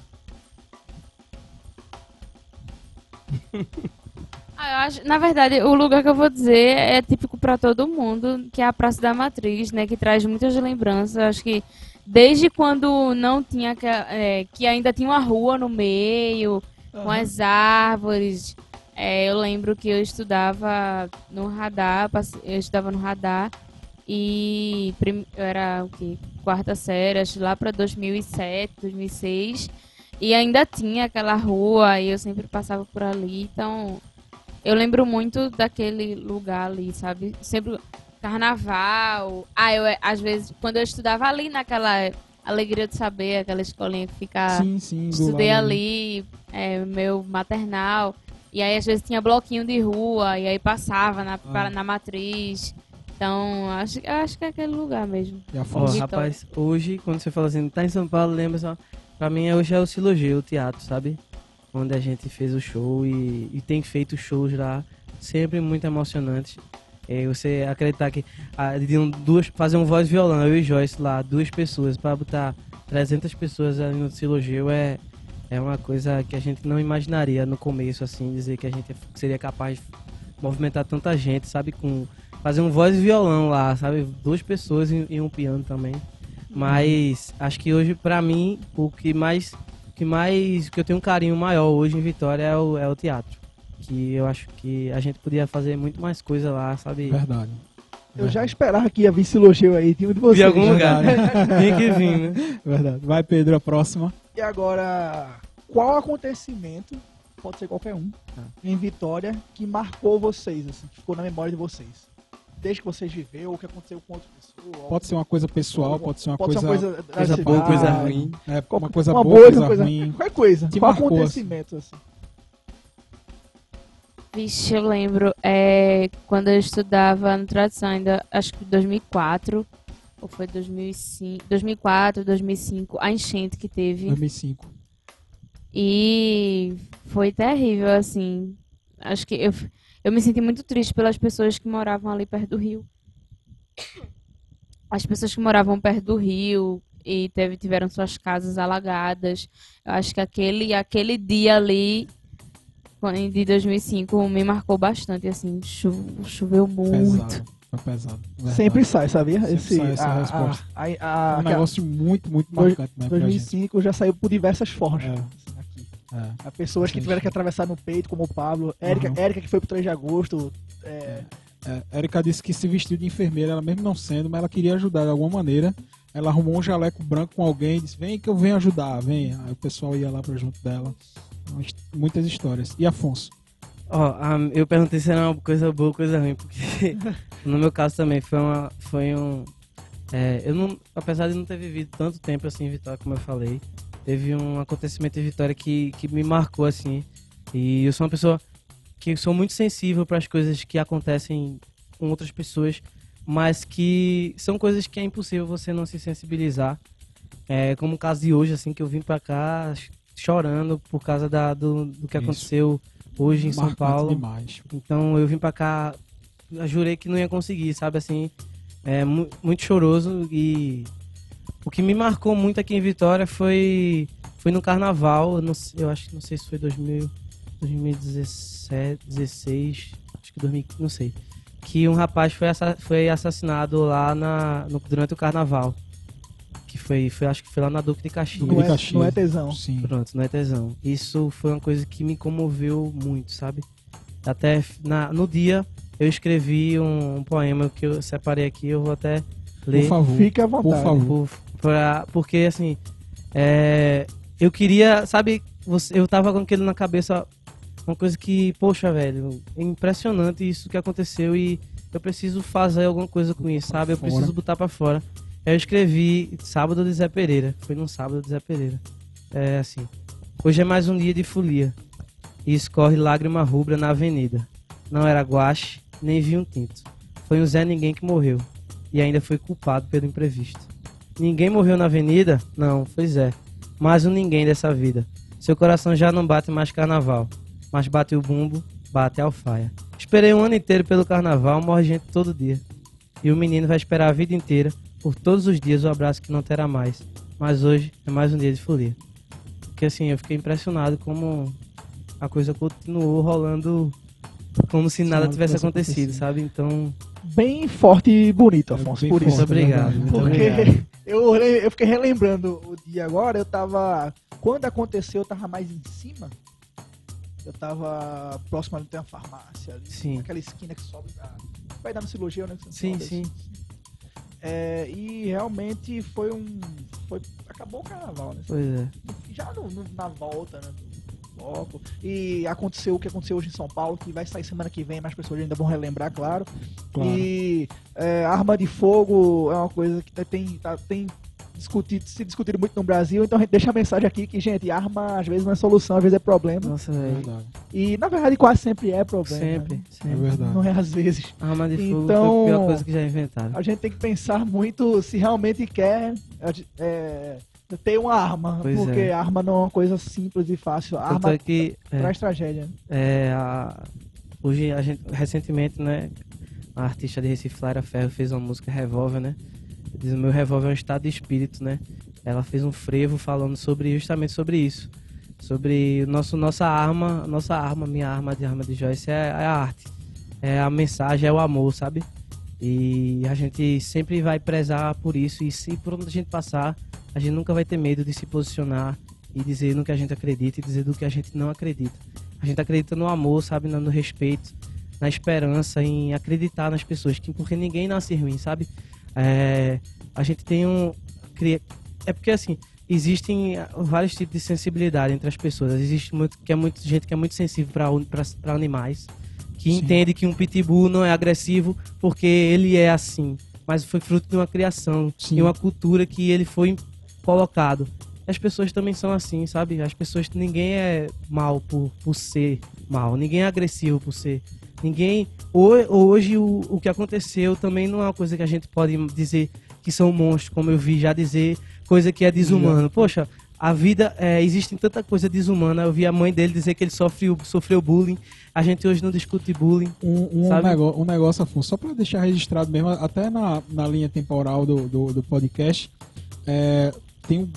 Ah, eu acho, na verdade, o lugar que eu vou dizer é típico para todo mundo, que é a Praça da Matriz, né, que traz muitas lembranças. Acho que desde quando não tinha que, é, que ainda tinha uma rua no meio, com as árvores. É, eu lembro que eu estudava no radar, eu estudava no radar e eu era o quê? Quarta série, acho lá para 2007, 2006. E ainda tinha aquela rua e eu sempre passava por ali. Então, eu lembro muito daquele lugar ali, sabe? Sempre carnaval. Ah, eu às vezes quando eu estudava ali naquela alegria de saber, aquela escolinha que fica sim, sim. estudei ali, é, meu maternal. E aí às vezes tinha bloquinho de rua e aí passava na, pra- na matriz. Então, acho, acho que é aquele lugar mesmo. Ó, Afonso? Vitória. rapaz, hoje, quando você fala assim, tá em São Paulo, lembra só. Pra mim, hoje é o Silogê, o teatro, sabe? Onde a gente fez o show e, e tem feito shows lá, sempre muito emocionantes. É, você acreditar que ah, um- duas, fazer um voz violão, eu e Joyce lá, duas pessoas, pra botar 300 pessoas ali no Silogeu é, é uma coisa que a gente não imaginaria no começo, assim, dizer que a gente seria capaz de movimentar tanta gente, sabe? Com fazer um voz e violão lá, sabe? Duas pessoas e, e um piano também. Mas acho que hoje, pra mim, o que mais. Que mais. que eu tenho um carinho maior hoje em Vitória é o, é o teatro. Que eu acho que a gente podia fazer muito mais coisa lá, sabe? Verdade. Eu já esperava que ia vir esse elogio aí, tinha um de vocês. De algum já. lugar. *laughs* Tem que vir, né? Verdade. Vai, Pedro, a próxima. E agora, qual acontecimento, pode ser qualquer um, Tá. em Vitória, que marcou vocês, assim, que ficou na memória de vocês? Desde que vocês viveram, o que aconteceu com outra pessoa? Pode ser uma coisa pessoal, pode ser uma pode coisa, ser uma coisa, coisa cidade, boa, coisa ruim. É, uma coisa uma boa, boa, coisa uma coisa ruim. Qualquer coisa. Te qual marcou, acontecimento, assim? Vixe, eu lembro, é, quando eu estudava no Tradição, ainda, acho que 2004, ou foi 2005, 2004, 2005, a enchente que teve. 2005. E foi terrível, assim. Acho que eu, eu me senti muito triste pelas pessoas que moravam ali perto do rio. As pessoas que moravam perto do rio e teve, tiveram suas casas alagadas. Eu acho que aquele, aquele dia ali de 2005 me marcou bastante, assim. Cho, choveu muito. Pesado. Foi pesado. Verdade. Sempre sai, sabia? Sempre Esse, sai essa a, resposta. A, a, a, É um negócio muito, muito Dois- marcante né, pra gente. 2005 já saiu por diversas formas. É. Aqui. É. Há pessoas que tiveram que atravessar no peito, como o Pablo. Érica, Uhum. Érica que foi pro 3 de agosto. é, É, Erika disse que se vestiu de enfermeira, ela mesmo não sendo, mas ela queria ajudar de alguma maneira. Ela arrumou um jaleco branco com alguém e disse: Vem que eu venho ajudar, vem. Aí o pessoal ia lá pra junto dela. Muitas histórias. E Afonso? Ó, a- eu perguntei se era uma coisa boa ou coisa ruim, porque *laughs* no meu caso também foi, uma, foi um. é, eu não, apesar de não ter vivido tanto tempo assim em Vitória, como eu falei, teve um acontecimento em Vitória que, que me marcou assim. E eu sou uma pessoa que sou muito sensível para as coisas que acontecem com outras pessoas, mas que são coisas que é impossível você não se sensibilizar. É, como o caso de hoje, assim, que eu vim pra cá chorando por causa da, do, do que Isso. aconteceu hoje em São Marcante Paulo. demais. Então eu vim pra cá, jurei que não ia conseguir, sabe assim, é mu- muito choroso e o que me marcou muito aqui em Vitória foi foi no carnaval, eu, não eu acho que não sei se foi 2000, 2017, 16, acho que 2000, não sei, que um rapaz foi, assa- foi assassinado lá na, no- durante o carnaval. Foi, foi, acho que foi lá na Duque de Caxias. Não é, Caxias. não é tesão. Sim. Pronto, não é tesão. Isso foi uma coisa que me comoveu muito, sabe? Até na, no dia eu escrevi um, um poema que eu separei aqui, eu vou até ler. Por favor. Fique à Por vontade. favor. Por- pra- porque assim, é, eu queria, sabe, você- eu tava com aquilo na cabeça, uma coisa que, poxa, velho, é impressionante isso que aconteceu e eu preciso fazer alguma coisa com isso, sabe? Eu preciso botar pra fora. Eu escrevi Sábado de Zé Pereira, foi num sábado de Zé Pereira. É assim, hoje é mais um dia de folia e escorre lágrima rubra na avenida. Não era guache, nem vinho tinto. Foi um Zé Ninguém que morreu e ainda foi culpado pelo imprevisto. Ninguém morreu na avenida? Não, foi Zé. Mais um ninguém dessa vida. Seu coração já não bate mais carnaval, mas bate o bumbo, bate a alfaia. Esperei um ano inteiro pelo carnaval, morre gente todo dia. E o menino vai esperar a vida inteira, por todos os dias, o abraço que não terá mais. Mas hoje é mais um dia de folia. Porque assim, eu fiquei impressionado como a coisa continuou rolando como se nada nada tivesse acontecido, sabe? Então, Bem forte e bonito, É Afonso, por forte, isso. muito obrigado. Muito Porque obrigado. eu, eu fiquei relembrando o dia agora, eu tava. Quando aconteceu, eu tava mais em cima. Eu tava próximo ali tem uma farmácia ali. Sim. Aquela esquina que sobe pra. Vai dar no cirurgia, né? Sim, sobe sim. assim. É, e realmente foi um. Foi, acabou o carnaval, né? Pois é. Já no- no- na volta, né? bloco. E aconteceu o que aconteceu hoje em São Paulo, que vai sair semana que vem, mas as pessoas ainda vão relembrar, claro. Claro. E é, arma de fogo é uma coisa que tá- tem, tá- tem discutido, se discutido muito no Brasil, então a gente deixa a mensagem aqui que, gente, arma às vezes não é solução, às vezes é problema. Nossa, É verdade. E na verdade quase sempre é problema. Sempre, né? É sempre. verdade. Não é às vezes. Arma de fogo Então- foi a pior coisa que já inventaram. A gente tem que pensar muito se realmente quer é, ter uma arma, Pois porque é. arma não é uma coisa simples e fácil. A arma é que é, traz tragédia. é, a- hoje a gente recentemente, né, a artista de Recife, Flara Ferro, fez uma música Revolver, né? Diz o meu revólver é um estado de espírito, né? Ela fez um frevo falando sobre justamente sobre isso, sobre nosso nossa arma, nossa arma, minha arma de arma de Joyce é, é a arte, é a mensagem, é o amor, sabe? E a gente sempre vai prezar por isso e se por onde a gente passar, a gente nunca vai ter medo de se posicionar e dizer no que a gente acredita e dizer do que a gente não acredita. A gente acredita no amor, sabe, no respeito, na esperança, em acreditar nas pessoas, que porque ninguém nasce ruim, sabe? É, a gente tem um é porque assim existem ah, vários tipos de sensibilidade entre as pessoas. Existe muito que é muito gente que é muito sensível para animais, que Sim. entende que um pitbull não é agressivo porque ele é assim, mas foi fruto de uma criação, Sim. de uma cultura que ele foi colocado. As pessoas também são assim, sabe? As pessoas, ninguém é mal por, por ser mal, ninguém é agressivo por ser. Ninguém. ho- Hoje o, o que aconteceu também não é uma coisa que a gente pode dizer que são monstros, como eu vi já dizer, coisa que é desumano. Poxa, a vida, é, existe tanta coisa desumana. Eu vi a mãe dele dizer que ele sofreu, sofreu bullying. A gente hoje não discute bullying. Um, um, negócio, um negócio, Afonso, só para deixar registrado mesmo, até na, na linha temporal do, do, do podcast, é, tenho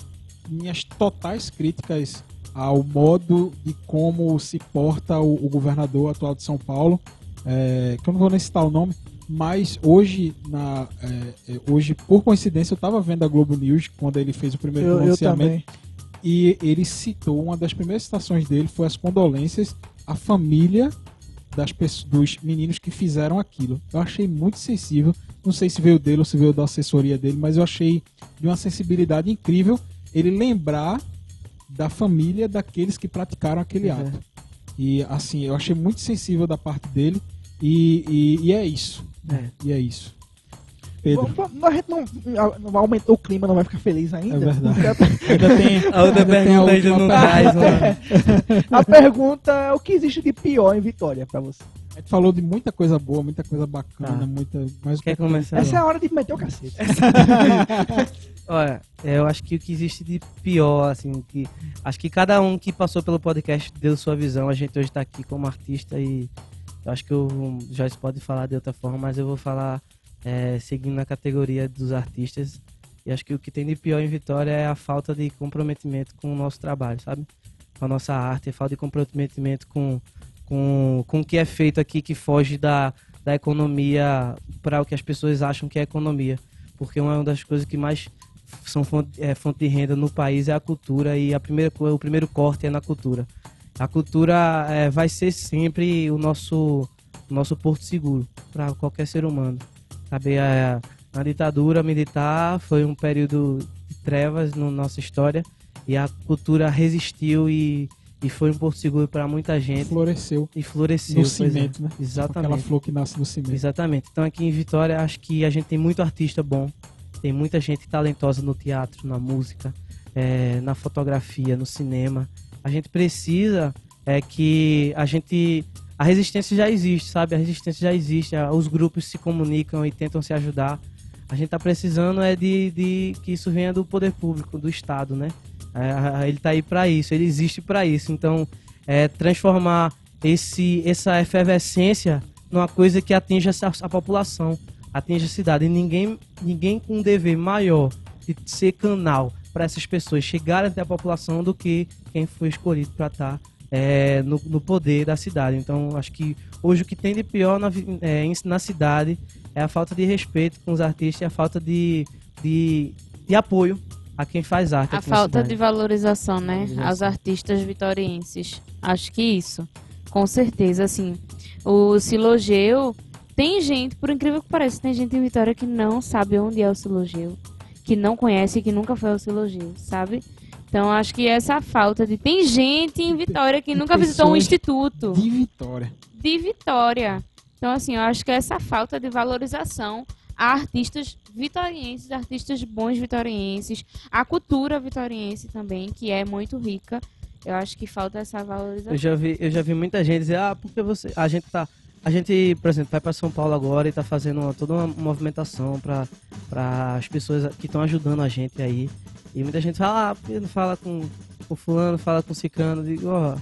minhas totais críticas ao modo de como se porta o, o governador atual de São Paulo, é, que eu não vou nem citar o nome, mas hoje, na, é, é, hoje por coincidência, eu estava vendo a Globo News quando ele fez o primeiro Eu, eu pronunciamento também. e ele citou uma das primeiras citações dele foi as condolências à família das pessoas, dos meninos que fizeram aquilo. Eu achei muito sensível. Não sei se veio dele ou se veio da assessoria dele, mas eu achei de uma sensibilidade incrível ele lembrar da família daqueles que praticaram aquele Pois é. ato. E assim, eu achei muito sensível da parte dele. E, e, e é isso. É. E é isso. Pedro, A gente não, não vai aumentar o clima, não vai ficar feliz ainda. É verdade. Porque ainda tem. *laughs* A outra ainda tem pergunta ainda não traz. A, pergunta é o que existe de pior em Vitória pra você? A gente falou de muita coisa boa, muita coisa bacana, Tá. muita. Mas Quer começar? Essa é a hora de meter o cacete. *laughs* Olha, é, eu acho que o que existe de pior, assim, que acho que cada um que passou pelo podcast deu sua visão. A gente hoje tá aqui como artista e eu acho que o Joyce pode falar de outra forma, mas eu vou falar é, seguindo na categoria dos artistas. E acho que o que tem de pior em Vitória é a falta de comprometimento com o nosso trabalho, sabe? Com a nossa arte, a falta de comprometimento com, com, com o que é feito aqui que foge da, da economia para o que as pessoas acham que é economia. Porque uma das coisas que mais são fonte, é, fonte de renda no país é a cultura e a primeira, o primeiro corte é na cultura. A cultura é, vai ser sempre o nosso, nosso porto seguro para qualquer ser humano. Sabe, a, a ditadura militar foi um período de trevas na nossa história e a cultura resistiu e, e foi um porto seguro para muita gente Floresceu e floresceu. no é. cimento, né? Aquela Exatamente. flor que nasce no cimento. Exatamente. Então aqui em Vitória acho que a gente tem muito artista bom, tem muita gente talentosa no teatro, na música, eh, na fotografia, no cinema. A gente precisa é que a gente a resistência já existe, sabe? A resistência já existe, a- os grupos se comunicam e tentam se ajudar. A gente tá precisando é de, de que isso venha do poder público, do Estado, né? É, a- ele tá aí para isso, ele existe para isso. Então, é, transformar esse, essa efervescência numa coisa que atinja essa- a população, atinja a cidade. E ninguém, ninguém com um dever maior de ser canal para essas pessoas chegarem até a população do que quem foi escolhido para estar no, no poder da cidade. Então, acho que hoje o que tem de pior na, é, na cidade é a falta de respeito com os artistas e a falta de, de, de apoio a quem faz arte. A falta de valorização, né? Valorização. Aos artistas vitorienses. Acho que isso. Com certeza, assim. O Silogeu. Tem gente, por incrível que pareça, tem gente em Vitória que não sabe onde é o Silogeu. Que não conhece e que nunca foi ao Silogeu, sabe? Então acho que essa falta de. Tem gente em Vitória que nunca visitou um instituto De Vitória. de Vitória. Então, assim, eu acho que essa falta de valorização a artistas vitorienses, artistas bons vitorienses, a cultura vitoriense também, que é muito rica. Eu acho que falta essa valorização. Eu já vi, eu já vi muita gente dizer, ah, porque você. A gente tá. A gente, por exemplo, vai para São Paulo agora e tá fazendo uma- toda uma movimentação para as pessoas que estão ajudando a gente aí. E muita gente fala, ah, porque não fala com, com fulano, fala com ciclano. Eu Digo, ó,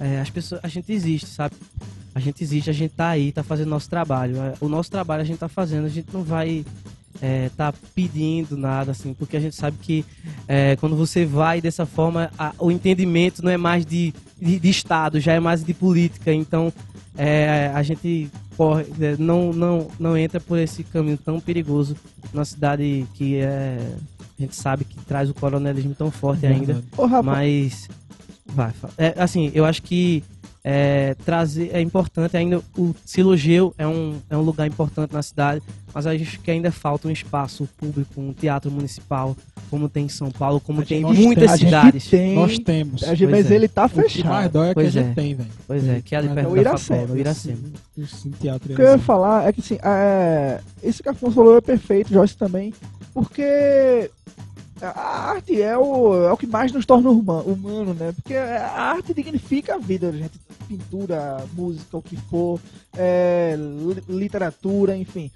é, as pessoas, a gente existe, sabe? A gente existe, a gente tá aí, tá fazendo nosso trabalho. É, O nosso trabalho a gente tá fazendo, a gente não vai é, tá pedindo nada, assim, porque a gente sabe que é, quando você vai dessa forma, a- o entendimento não é mais de, de, de Estado, já é mais de política. Então, é, a gente corre, é, não, não, não entra por esse caminho tão perigoso numa cidade que é, a gente sabe que traz o coronelismo tão forte ainda. Verdade. Ô, Mas, vai, é, assim, eu acho que é, trazer é importante ainda. O Silogeu é um, é um lugar importante na cidade, mas acho que ainda falta um espaço público, um teatro municipal, como tem em São Paulo, como tem em muitas a gente cidades. tem, Nós temos. a gente- mas é. ele tá O que mais fechado. dói é que a gente é. tem, velho. Pois é, que é ali Mas perto é o da Iracema, no Iracema. O O que eu ia falar é que assim, é, esse que Afonso falou é perfeito, Joyce também, porque a arte é o, é o que mais nos torna huma- humano, né? Porque a arte dignifica a vida, gente. Pintura, música, o que for, é, li- literatura, enfim.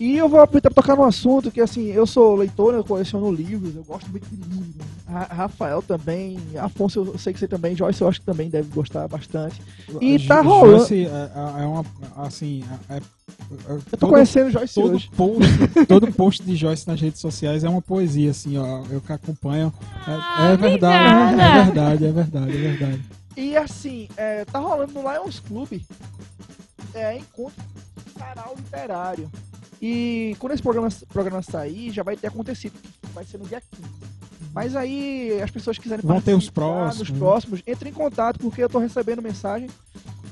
E eu vou aproveitar para tocar num assunto que, assim, eu sou leitor, eu coleciono livros, eu gosto muito de livros. Ra- Rafael também, Afonso eu sei que você também, Joyce eu acho que também deve gostar bastante. E tá rolando- Joyce é, é uma, assim, é, é- Eu tô todo- conhecendo Joyce todo hoje. post, todo post de Joyce nas redes sociais é uma poesia, assim, ó. Eu que acompanho. É, Ah, é verdade, é verdade, é verdade, é verdade. E assim, é, tá rolando no Lions Club é, encontro sarau literário. E quando esse programa, programa sair, já vai ter acontecido. Vai ser no dia 15. Mas aí as pessoas quiserem Vão ter os participar próximos, Nos né? próximos, entre em contato, porque eu tô recebendo mensagem.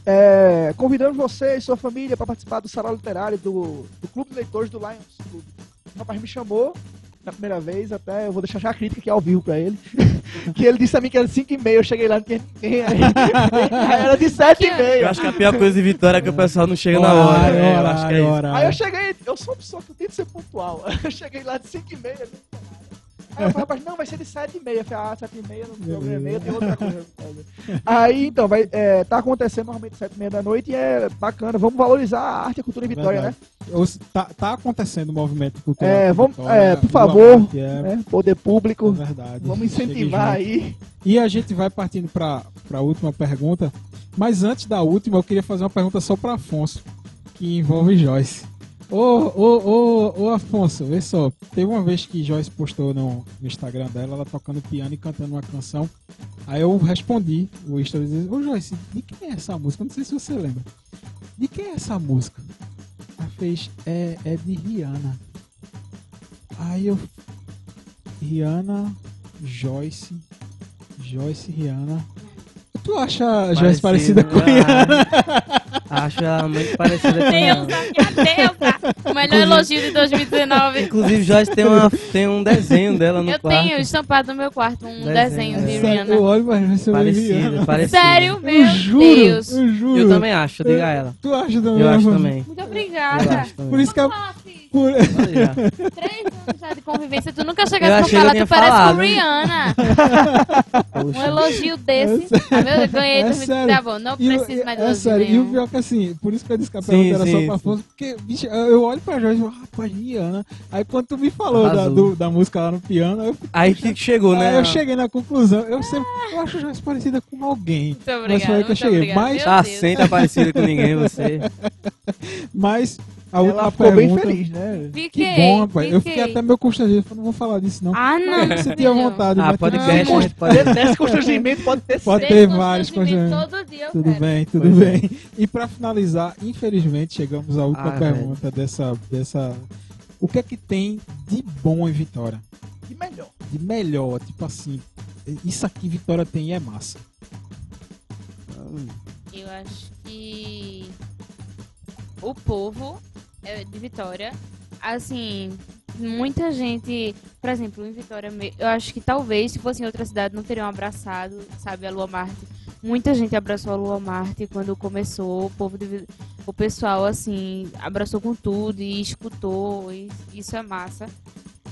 é, convidando você e sua família para participar do sarau literário do, do Clube de Leitores do Lions Club. O rapaz me chamou na primeira vez, até eu vou deixar já a crítica aqui ao vivo pra ele. *laughs* que ele disse a mim que era 5 e meia, eu cheguei lá, não tinha ninguém aí. *laughs* era de 7 e Eu meia. acho que a pior coisa de Vitória é que o pessoal não chega na hora. Né? Eu acho que é isso. Aí eu cheguei, eu sou uma pessoa que tem que ser pontual. *laughs* Eu cheguei lá de 5 e meia, não tinha nada. Aí eu falei, rapaz, não, vai ser de 7 e meia. Eu falei, ah, 7 e meia, não tem outra coisa. Aí, então, vai, é, tá acontecendo normalmente 7 e meia da noite e é bacana. Vamos valorizar a arte e a cultura em Vitória, Verdade. né? Tá, tá acontecendo o movimento cultural. É, vamos- Vitória, é, por favor, É, É, Poder é público, verdade. vamos incentivar aí. E a gente vai partindo para a última pergunta. Mas antes da última, eu queria fazer uma pergunta só para Afonso, que envolve Joyce. Ô, ô, ô, ô, Afonso, vê só. Teve uma vez que Joyce postou no, no Instagram dela, ela tocando piano e cantando uma canção. Aí eu respondi o story dizendo, ô Joyce, de quem é essa música? Não sei se você lembra. De quem é essa música? Ela fez, é, é de Rihanna. Aí eu Rihanna, Joyce. Joyce, Rihanna. Tu acha a Joyce parecida com a Rihanna? *laughs* Acho ela muito parecida com ela. Deusa, minha deusa! O melhor elogio de 2019. Inclusive, Joyce tem, uma, tem um desenho dela no Eu quarto. tenho estampado no meu quarto um Desenho. desenho de *laughs* Sério, Rihanna. eu olho e vejo Rihanna. Parecida, parecida. Sério, meu Eu juro, Deus. eu juro. Eu também acho, diga a ela. Tu acha também? Eu acho também. Muito Eu obrigada. acho também. Por isso que a... Por... Três anos já de convivência, tu nunca Eu chegasse pra eu falar, tu parece falado. com Rihanna. *laughs* Um elogio desse. Ah, meu, eu ganhei. É sério. Tá bom, não E preciso mais de é elogio sério, e o nenhum. pior que assim, por isso que eu disse que a Sim, pergunta era só sim, pra sim. Afonso, porque, bicho, eu olho pra Jorge e falo, rapaz, Rihanna. Aí quando tu me falou da, do- da música lá no piano, eu, Aí que chegou, né? aí eu cheguei na conclusão. Eu sempre, eu acho a Joyce parecida com alguém. Muito Mas obrigada. foi aí que eu cheguei. obrigada. Mas- Meu Tá sem tá parecida com ninguém, você. *laughs* Mas a Ela última ficou bem pergunta... feliz, né? Que Fiquei, bom, rapaz. Eu fiquei. fiquei até meio constrangido. Eu falei, não vou falar disso, não. Ah, não. Tinha filho. vontade. Ah, mas pode gente, pode- Desse *laughs* constrangimento pode ter *laughs* Pode ter vários constrangimento constrangimentos. Todo dia eu Tudo quero. bem, tudo Pois é. bem. E pra finalizar, infelizmente, chegamos à última Ah, pergunta dessa, dessa. O que é que tem de bom em Vitória? Que melhor. De melhor, tipo assim, isso aqui Vitória tem e é massa. Eu acho que o povo é, de Vitória, assim, muita gente, por exemplo, em Vitória, eu acho que talvez se fosse em outra cidade não teriam abraçado, sabe, a Lua Marte. Muita gente abraçou a Lua Marte quando começou, o povo de, o pessoal assim abraçou com tudo e escutou, e isso é massa.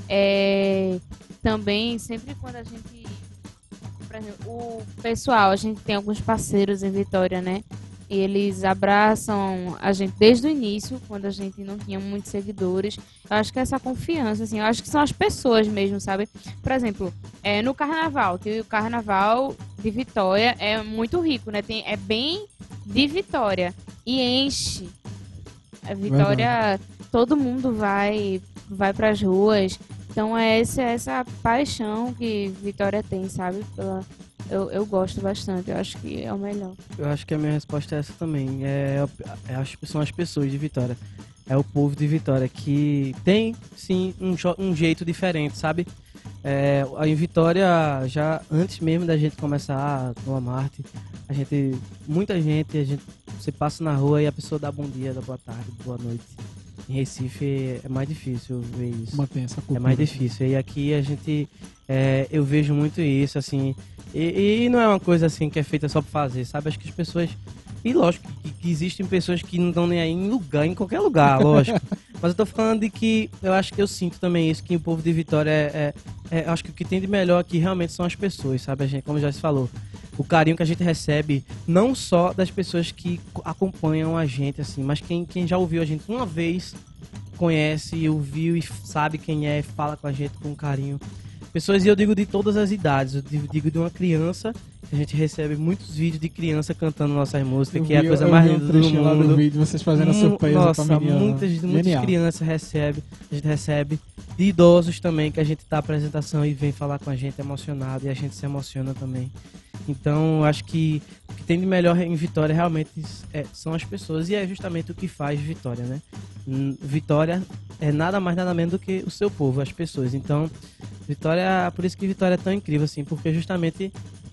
É, também sempre quando a gente por exemplo, o pessoal, a gente tem alguns parceiros em Vitória, né? Eles abraçam a gente desde o início, quando a gente não tinha muitos seguidores. Eu acho que essa confiança, assim, eu acho que são as pessoas mesmo, sabe? Por exemplo, é, no carnaval, que o carnaval de Vitória é muito rico, né? Tem, é bem de Vitória. E enche. A Vitória, todo mundo vai, vai pras ruas. Então é essa, essa paixão que Vitória tem, sabe? Pela, eu, eu gosto bastante, eu acho que é o melhor. Eu acho que a minha resposta é essa também. É, é, as- são as pessoas de Vitória. É o povo de Vitória que tem, sim, um, um jeito diferente, sabe? É, em Vitória, já antes mesmo da gente começar no Amarte, a gente, muita gente, a gente, você passa na rua e a pessoa dá bom dia, dá boa tarde, boa noite. Em Recife é mais difícil ver isso. Mantém essa cultura. É mais difícil. E aqui a gente. é, eu vejo muito isso, assim. E, e não é uma coisa assim que é feita só pra fazer, sabe? Acho que as pessoas. E lógico que, que existem pessoas que não estão nem aí em lugar, em qualquer lugar, *laughs* lógico. Mas eu tô falando de que eu acho que eu sinto também isso, que o povo de Vitória é. é, é- acho que o que tem de melhor aqui realmente são as pessoas, sabe? A gente, como já se falou. O carinho que a gente recebe, não só das pessoas que co- acompanham a gente, assim, mas quem, quem já ouviu a gente uma vez conhece, ouviu e sabe quem é, fala com a gente com carinho. Pessoas, e eu digo de todas as idades, eu digo de uma criança, a gente recebe muitos vídeos de criança cantando nossas músicas, Eu que é a vi- coisa mais vi um linda do trechinho lá mundo. vídeo, vocês fazendo a surpresa Nossa, pra menina. muitas, muitas crianças recebem, a gente recebe. De idosos também, que a gente tá a apresentação e vem falar com a gente emocionado e a gente se emociona também. Então, acho que o que tem de melhor em Vitória realmente é- são as pessoas e é justamente o que faz Vitória, né? Vitória é nada mais nada menos do que o seu povo, as pessoas. Então, Vitória, por isso que Vitória é tão incrível assim, porque justamente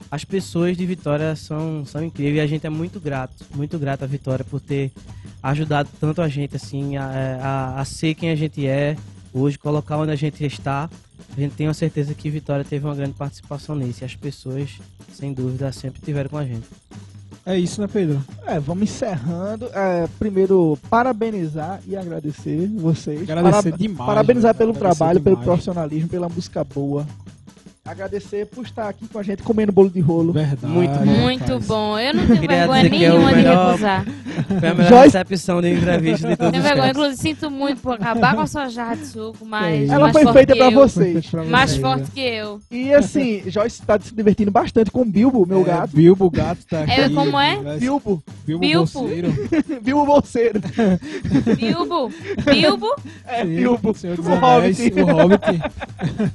as pessoas de Vitória são, são incríveis e a gente é muito grato, muito grato a Vitória por ter ajudado tanto a gente assim a, a, a ser quem a gente é hoje, colocar onde a gente está. A gente tem a certeza que Vitória teve uma grande participação nisso e as pessoas, sem dúvida, sempre tiveram com a gente. É isso, né, Pedro? É, vamos encerrando. É, primeiro, parabenizar e agradecer vocês. Agradecer Para- demais. Parabenizar né? pelo Agradecer trabalho, pelo demais. profissionalismo, pela música boa. Agradecer por estar aqui com a gente comendo bolo de rolo. Verdade. Muito bom. Muito rapaz. bom. Eu não *laughs* tenho Queria vergonha é nenhuma de melhor- recusar. Foi a melhor Joyce- recepção de entrevista de todos Tenho vergonha, inclusive sinto muito por acabar com a sua jarra de suco, mas. Ela Ela mais foi forte feita que pra eu. vocês. Pra Mais vocês, forte né? que eu. E assim, Joyce está se divertindo bastante com o Bilbo, meu É, gato. Bilbo, o gato tá aqui. É, como é? Bilbo. Bilbo, Bilbo. bolseiro. *laughs* Bilbo Bolseiro. Bilbo. Bilbo. É, Sim, Bilbo. o Senhor dos O Anéis, Hobbit. o Hobbit.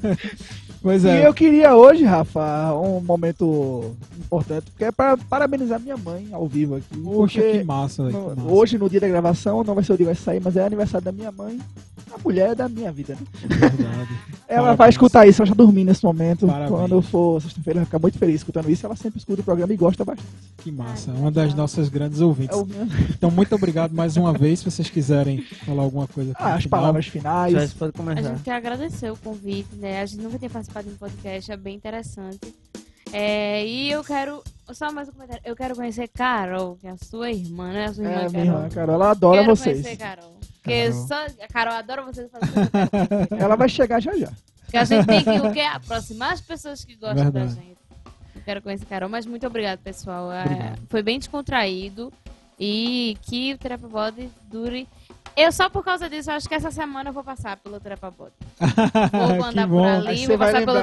*laughs* pois E é. eu queria hoje, Rafa, um momento importante, porque é para parabenizar minha mãe ao vivo aqui. Poxa, que massa, no- que massa. hoje, no dia da gravação, não vai ser o dia que vai sair, mas é aniversário da minha mãe, a mulher da minha vida, né? Verdade. *laughs* Ela Parabéns. vai escutar isso, ela já dormir nesse momento. Parabéns. Quando for sexta-feira, ela fica muito feliz escutando isso. Ela sempre escuta o programa e gosta bastante. Que massa. Que Uma das nossas grandes ouvintes. É. Então, muito obrigado mais uma vez. Se vocês quiserem falar alguma coisa aqui Ah, no as final. palavras finais. Já pode A começar. gente quer agradecer o convite, né? A gente nunca tinha participado de um podcast, é bem interessante. É, e eu quero. Só mais um comentário. Eu quero conhecer Carol, que é a sua irmã, né? A sua irmã É, Carol. minha irmã, Carol, ela adora quero vocês. conhecer Carol. Porque Carol. só. A Carol adora vocês. *laughs* Ela vai chegar já já. Porque a gente tem que o quê? aproximar as pessoas que gostam Verdade. da gente. Eu quero conhecer Carol, mas muito obrigado, pessoal. É, Obrigado. foi bem descontraído e que o Terapia Body dure. Eu só por causa disso, acho que essa semana eu vou passar pelo Terapia Body. *laughs* Vou andar que por ali, você vou vai passar pelo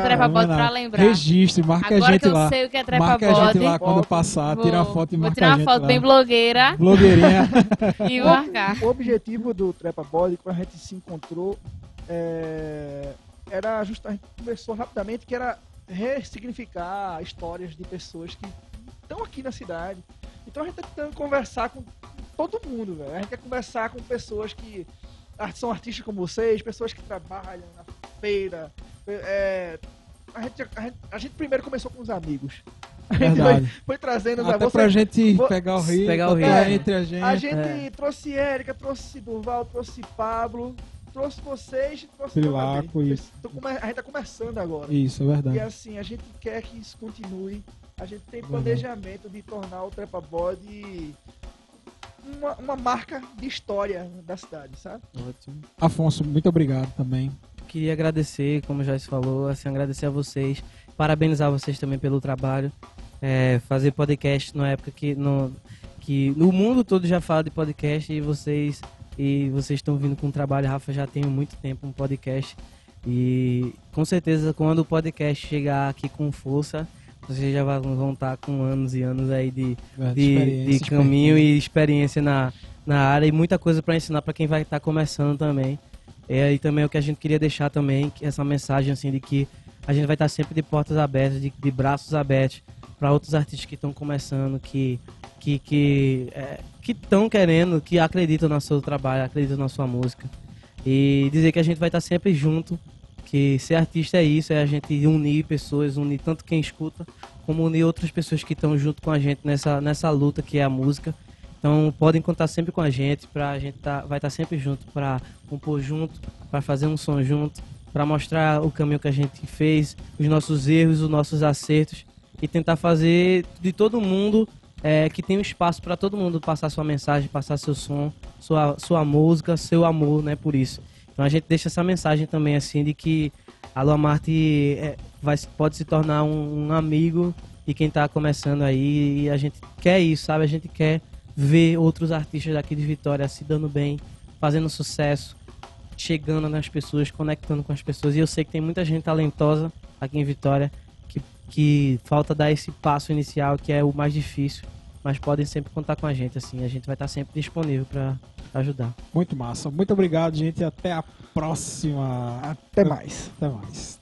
lá. pra lembrar. Registre, marca Agora a gente que eu lá. sei o que é Terapia Marca a gente lá quando passar, vou tira uma foto e vou marca tirar a uma gente foto lá. bem blogueira Blogueirinha. *laughs* e marcar. O objetivo do Trepa Body, quando a gente se encontrou, é, era justamente, a gente conversou rapidamente, que era ressignificar histórias de pessoas que estão aqui na cidade. Então a gente tá tentando conversar com todo mundo, velho. A gente quer conversar com pessoas que são artistas como vocês, pessoas que trabalham na feira. é, a, gente, a, gente, a gente primeiro começou com os amigos. A gente foi, Verdade. foi trazendo os Até amigos. pra gente Vo- pegar o rio, pegar o rio. entre a gente. A gente É. trouxe Érica, trouxe Durval, trouxe Pablo, trouxe vocês, trouxe também. isso. A gente tá começando agora. Isso, é E verdade. assim, a gente quer que isso continue. A gente tem planejamento de tornar o Trepa Body uma, uma marca de história da cidade, sabe? Ótimo. Afonso, muito obrigado também. Queria agradecer, como já se falou, assim, agradecer a vocês, parabenizar vocês também pelo trabalho. É, fazer podcast na época que no, que no mundo todo já fala de podcast e vocês e vocês estão vindo com um trabalho, Rafa já tem muito tempo um podcast e com certeza quando o podcast chegar aqui com força, vocês já vão estar com anos e anos aí de, de, de caminho experiência. e experiência na, na área e muita coisa para ensinar para quem vai estar começando também. E aí também o que a gente queria deixar também, que essa mensagem assim de que a gente vai estar sempre de portas abertas, de, de braços abertos para outros artistas que estão começando, que que que é, que estão querendo, que acreditam no seu trabalho, acreditam na sua música. E dizer que a gente vai estar sempre junto, que ser artista é isso, é a gente unir pessoas, unir tanto quem escuta, como unir outras pessoas que estão junto com a gente nessa, nessa luta que é a música. Então podem contar sempre com a gente, pra gente tá, vai estar sempre junto para compor junto, para fazer um som junto, para mostrar o caminho que a gente fez, os nossos erros, os nossos acertos e tentar fazer de todo mundo é, que tem um espaço para todo mundo passar sua mensagem, passar seu som, sua, sua música, seu amor, né? Por isso. Então a gente deixa essa mensagem também assim de que a Lua Marte é, vai, pode se tornar um, um amigo de quem está começando aí e a gente quer isso, sabe? A gente quer ver outros artistas daqui de Vitória se dando bem, fazendo sucesso, chegando nas pessoas, conectando com as pessoas. E eu sei que tem muita gente talentosa aqui em Vitória que, que falta dar esse passo inicial, que é o mais difícil. Mas podem sempre contar com a gente, assim. A gente vai estar sempre disponível para ajudar. Muito massa. Muito obrigado, gente. Até a próxima. Até mais. Até mais.